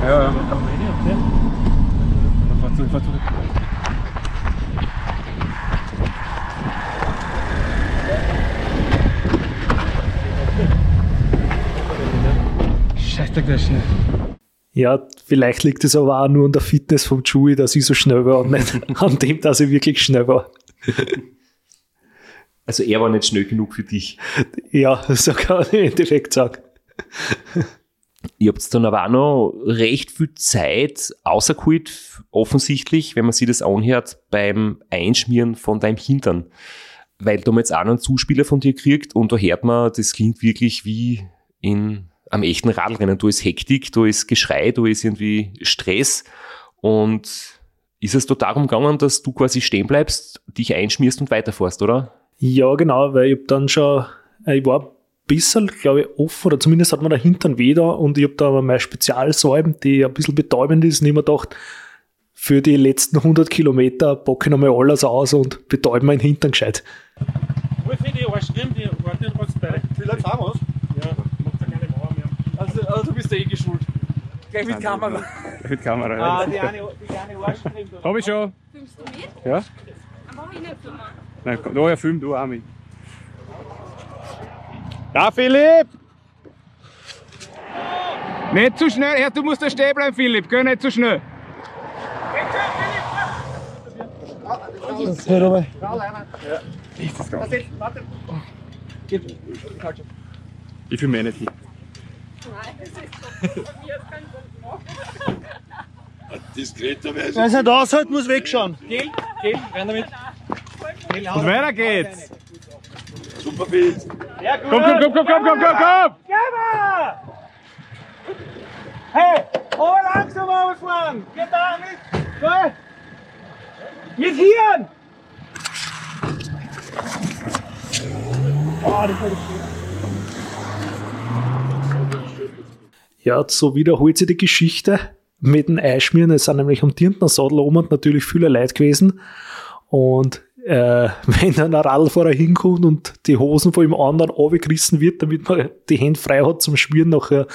Ja, ja. Fahr zurück, fahr zurück. Scheiße, der ist schnell. Ja, vielleicht liegt es aber auch nur an der Fitness vom Chewie, dass ich so schnell war und nicht an dem, dass ich wirklich schnell war. Also er war nicht schnell genug für dich. Ja, so kann man im Endeffekt sagen. Ihr habt dann aber auch noch recht viel Zeit außergeholt, offensichtlich, wenn man sich das anhört, beim Einschmieren von deinem Hintern. Weil du jetzt auch einen Zuspieler von dir kriegt und da hört man, das klingt wirklich wie in am echten Radrennen. Da ist Hektik, da ist Geschrei, da ist irgendwie Stress. Und ist es da darum gegangen, dass du quasi stehen bleibst, dich einschmierst und weiterfährst, oder? Ja, genau, weil ich dann schon, äh, ich war ein bisschen, glaube ich, offen, oder zumindest hat man da Hintern da und ich habe da aber meine Spezialsäuben, die ein bisschen betäubend ist, und ich mir gedacht, für die letzten 100 Kilometer packe ich nochmal alles aus und betäube meinen Hintern gescheit. Wo für die Arschcreme, die warte was bei. Vielleicht haben wir's. Ja, macht ja keine Mauer mehr. Du bist ja eh geschult. Gleich mit Kamera. Mit Kamera, Ah, ja. die eine, die eine Arschcreme. da. Hab ich schon. Filmst du mit? Ja? Dann brauche ich nicht filmen. Nein, komm, da ja, film du auch mit. Ja, Philipp! Nicht zu schnell, ja, du musst da stehen bleiben, Philipp, geh nicht zu schnell. Das wird aber. Ich film mich nicht hin. Wer es nicht aushält, muss wegschauen. Gel, Gel, rein damit. Und weiter geht's! Super Bild. Ja, gut. Komm, komm, komm, komm, komm, komm, komm, komm! Geh mal! Hey, oh, langsam auffahren! Geht da mit! Geh! Mit Hirn! Oh, das war Ja, so wiederholt sich die Geschichte mit dem Eischmieren. Es sind nämlich am Dirndner Sadel oben und natürlich viele Leute gewesen. Und äh, wenn dann ein Radlfahrer hinkommt und die Hosen von dem anderen abgerissen wird, damit man die Hände frei hat zum Schmieren, nachher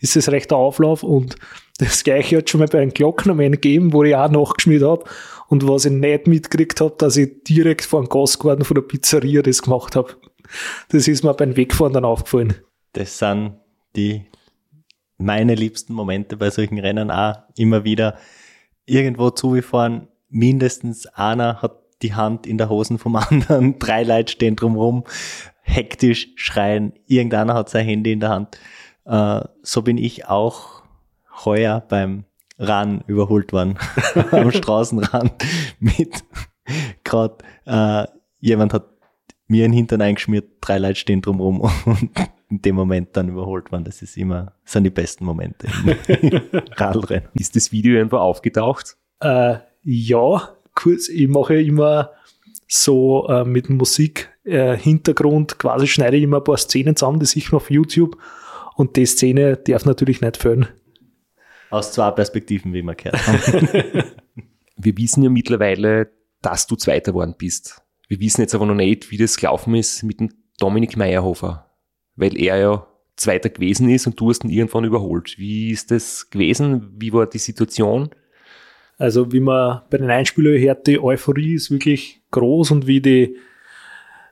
ist es recht ein Auflauf. Und das gleiche hat schon mal bei einem Glockenmann gegeben, wo ich auch nachgeschmiert habe. Und was ich nicht mitgekriegt habe, dass ich direkt vor dem Gasgarten von der Pizzeria das gemacht habe. Das ist mir beim Wegfahren dann aufgefallen. Das sind die meine liebsten Momente bei solchen Rennen auch immer wieder irgendwo zugefahren. Mindestens einer hat die Hand in der Hosen vom anderen, drei Leute stehen drumrum, hektisch schreien, irgendeiner hat sein Handy in der Hand. Äh, so bin ich auch heuer beim Ran überholt worden am Straßenrand mit gerade äh, jemand hat mir in den Hintern eingeschmiert, drei Leute stehen drumrum und in dem Moment dann überholt worden. Das ist immer, das sind die besten Momente im Radlrennen. Ist das Video irgendwo aufgetaucht? Äh, ja, kurz, ich mache immer so äh, mit Musik äh, Hintergrund, quasi schneide ich immer ein paar Szenen zusammen, die sicher auf YouTube und die Szene darf natürlich nicht fehlen. Aus zwei Perspektiven, wie gehört haben. Wir wissen ja mittlerweile, dass du Zweiter geworden bist. Wir wissen jetzt aber noch nicht, wie das gelaufen ist mit dem Dominik Meyerhofer, weil er ja Zweiter gewesen ist und du hast ihn irgendwann überholt. Wie ist das gewesen? Wie war die Situation? Also wie man bei den Einspielern hört, die Euphorie ist wirklich groß und wie die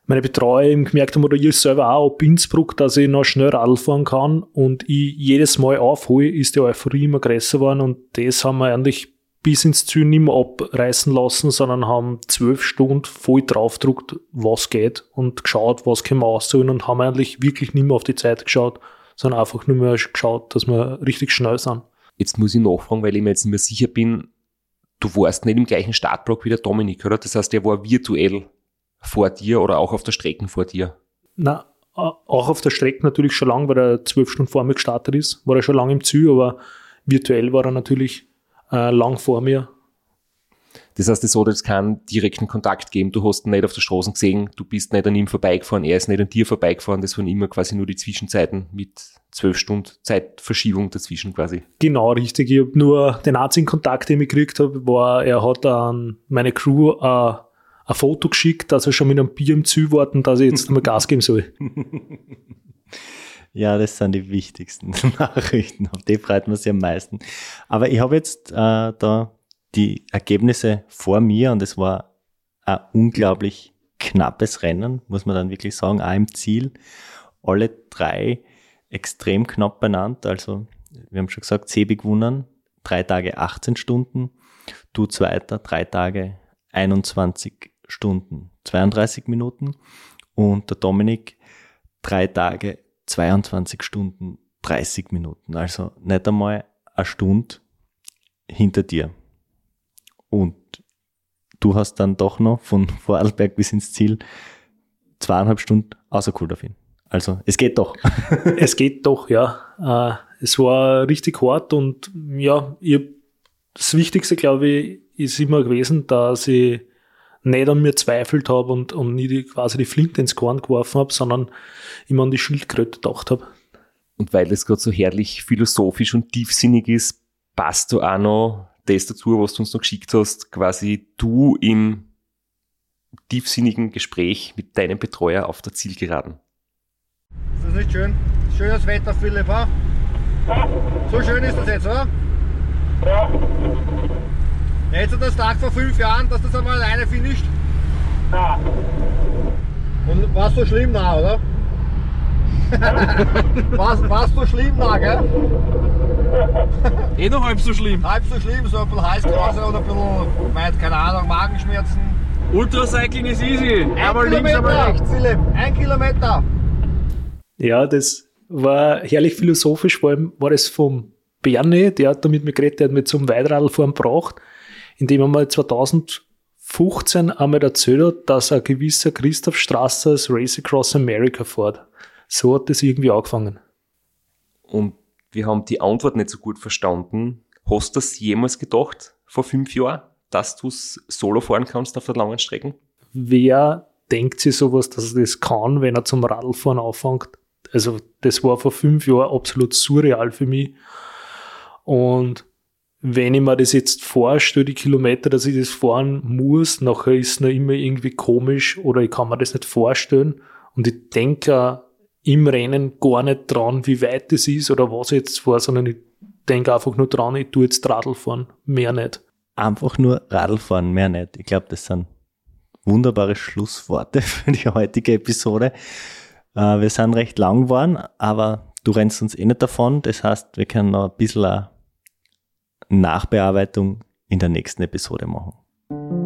meine Betreuer eben gemerkt haben oder ich selber auch ab Innsbruck, dass ich noch schnell Radl fahren kann und ich jedes Mal aufhole, ist die Euphorie immer größer geworden und das haben wir eigentlich bis ins Ziel nicht mehr abreißen lassen, sondern haben zwölf Stunden voll draufgedruckt, was geht und geschaut, was können wir ausholen und haben eigentlich wirklich nicht mehr auf die Zeit geschaut, sondern einfach nur mehr geschaut, dass wir richtig schnell sind. Jetzt muss ich nachfragen, weil ich mir jetzt nicht mehr sicher bin, du warst nicht im gleichen Startblock wie der Dominik, oder? Das heißt, der war virtuell vor dir oder auch auf der Strecke vor dir. Na, auch auf der Strecke natürlich schon lang, weil er zwölf Stunden vor mir gestartet ist, war er schon lange im Ziel, aber virtuell war er natürlich äh, lang vor mir. Das heißt, es hat jetzt keinen direkten Kontakt geben. Du hast ihn nicht auf der Straße gesehen, du bist nicht an ihm vorbeigefahren, er ist nicht an dir vorbeigefahren. Das waren immer quasi nur die Zwischenzeiten mit zwölf Stunden Zeitverschiebung dazwischen quasi. Genau, richtig. Ich habe nur den einzigen Kontakt, den ich gekriegt habe, war, er hat an meine Crew äh, ein Foto geschickt, dass er schon mit einem Bier im Ziel warten, dass ich jetzt mal Gas geben soll. Ja, das sind die wichtigsten Nachrichten. Auf die freut man sich am meisten. Aber ich habe jetzt äh, da die Ergebnisse vor mir und es war ein unglaublich knappes Rennen, muss man dann wirklich sagen, auch im Ziel. Alle drei extrem knapp benannt. Also, wir haben schon gesagt, Sebi gewonnen, drei Tage 18 Stunden, du Zweiter, drei Tage 21 Stunden 32 Minuten und der Dominik drei Tage 22 Stunden 30 Minuten. Also nicht einmal eine Stunde hinter dir. Und du hast dann doch noch von Vorarlberg bis ins Ziel zweieinhalb Stunden außergeholt auf ihn. Also es geht doch. es geht doch, ja. Äh, es war richtig hart und ja, ich, das Wichtigste, glaube ich, ist immer gewesen, dass ich nicht an mir zweifelt habe und, und nie die, quasi die Flinte ins Korn geworfen habe, sondern immer an die Schildkröte gedacht habe. Und weil das gerade so herrlich philosophisch und tiefsinnig ist, passt du auch noch das dazu, was du uns noch geschickt hast, quasi du im tiefsinnigen Gespräch mit deinem Betreuer auf der Zielgeraden. Ist das nicht schön? Schönes Wetter, Philipp, ha? So schön ist das jetzt, oder? Ja. Hättest du das Tag vor fünf Jahren, dass das einmal alleine finisht? Ja. Und warst du schlimm nah, oder? warst, warst du schlimm nah, gell? Eh noch halb so schlimm. Halb so schlimm, so ein bisschen Heißkrause oder ein bisschen, meint, keine Ahnung, Magenschmerzen. Ultracycling ist easy. Ein Einmal links, Kilometer, einmal rechts. Philipp, ein Kilometer. Ja, das war herrlich philosophisch, vor allem war das vom Bernie, der hat da mit mir geredet, der hat mich zum Weitradlfahren gebracht, indem er mal 2015 einmal erzählt hat, dass ein gewisser Christoph Strasser das Race Across America fährt. So hat das irgendwie angefangen. Und wir haben die Antwort nicht so gut verstanden. Hast du das jemals gedacht, vor fünf Jahren, dass du es solo fahren kannst auf der langen Strecken? Wer denkt sich sowas, dass er das kann, wenn er zum Radlfahren anfängt? Also, das war vor fünf Jahren absolut surreal für mich. Und wenn ich mir das jetzt vorstelle, die Kilometer, dass ich das fahren muss, nachher ist es noch immer irgendwie komisch oder ich kann mir das nicht vorstellen. Und ich denke im Rennen gar nicht dran, wie weit das ist oder was ich jetzt fahre, sondern ich denke einfach nur dran, ich tue jetzt Radl fahren, mehr nicht. Einfach nur Radl fahren, mehr nicht. Ich glaube, das sind wunderbare Schlussworte für die heutige Episode. Äh, wir sind recht lang geworden, aber du rennst uns eh nicht davon. Das heißt, wir können noch ein bisschen eine Nachbearbeitung in der nächsten Episode machen.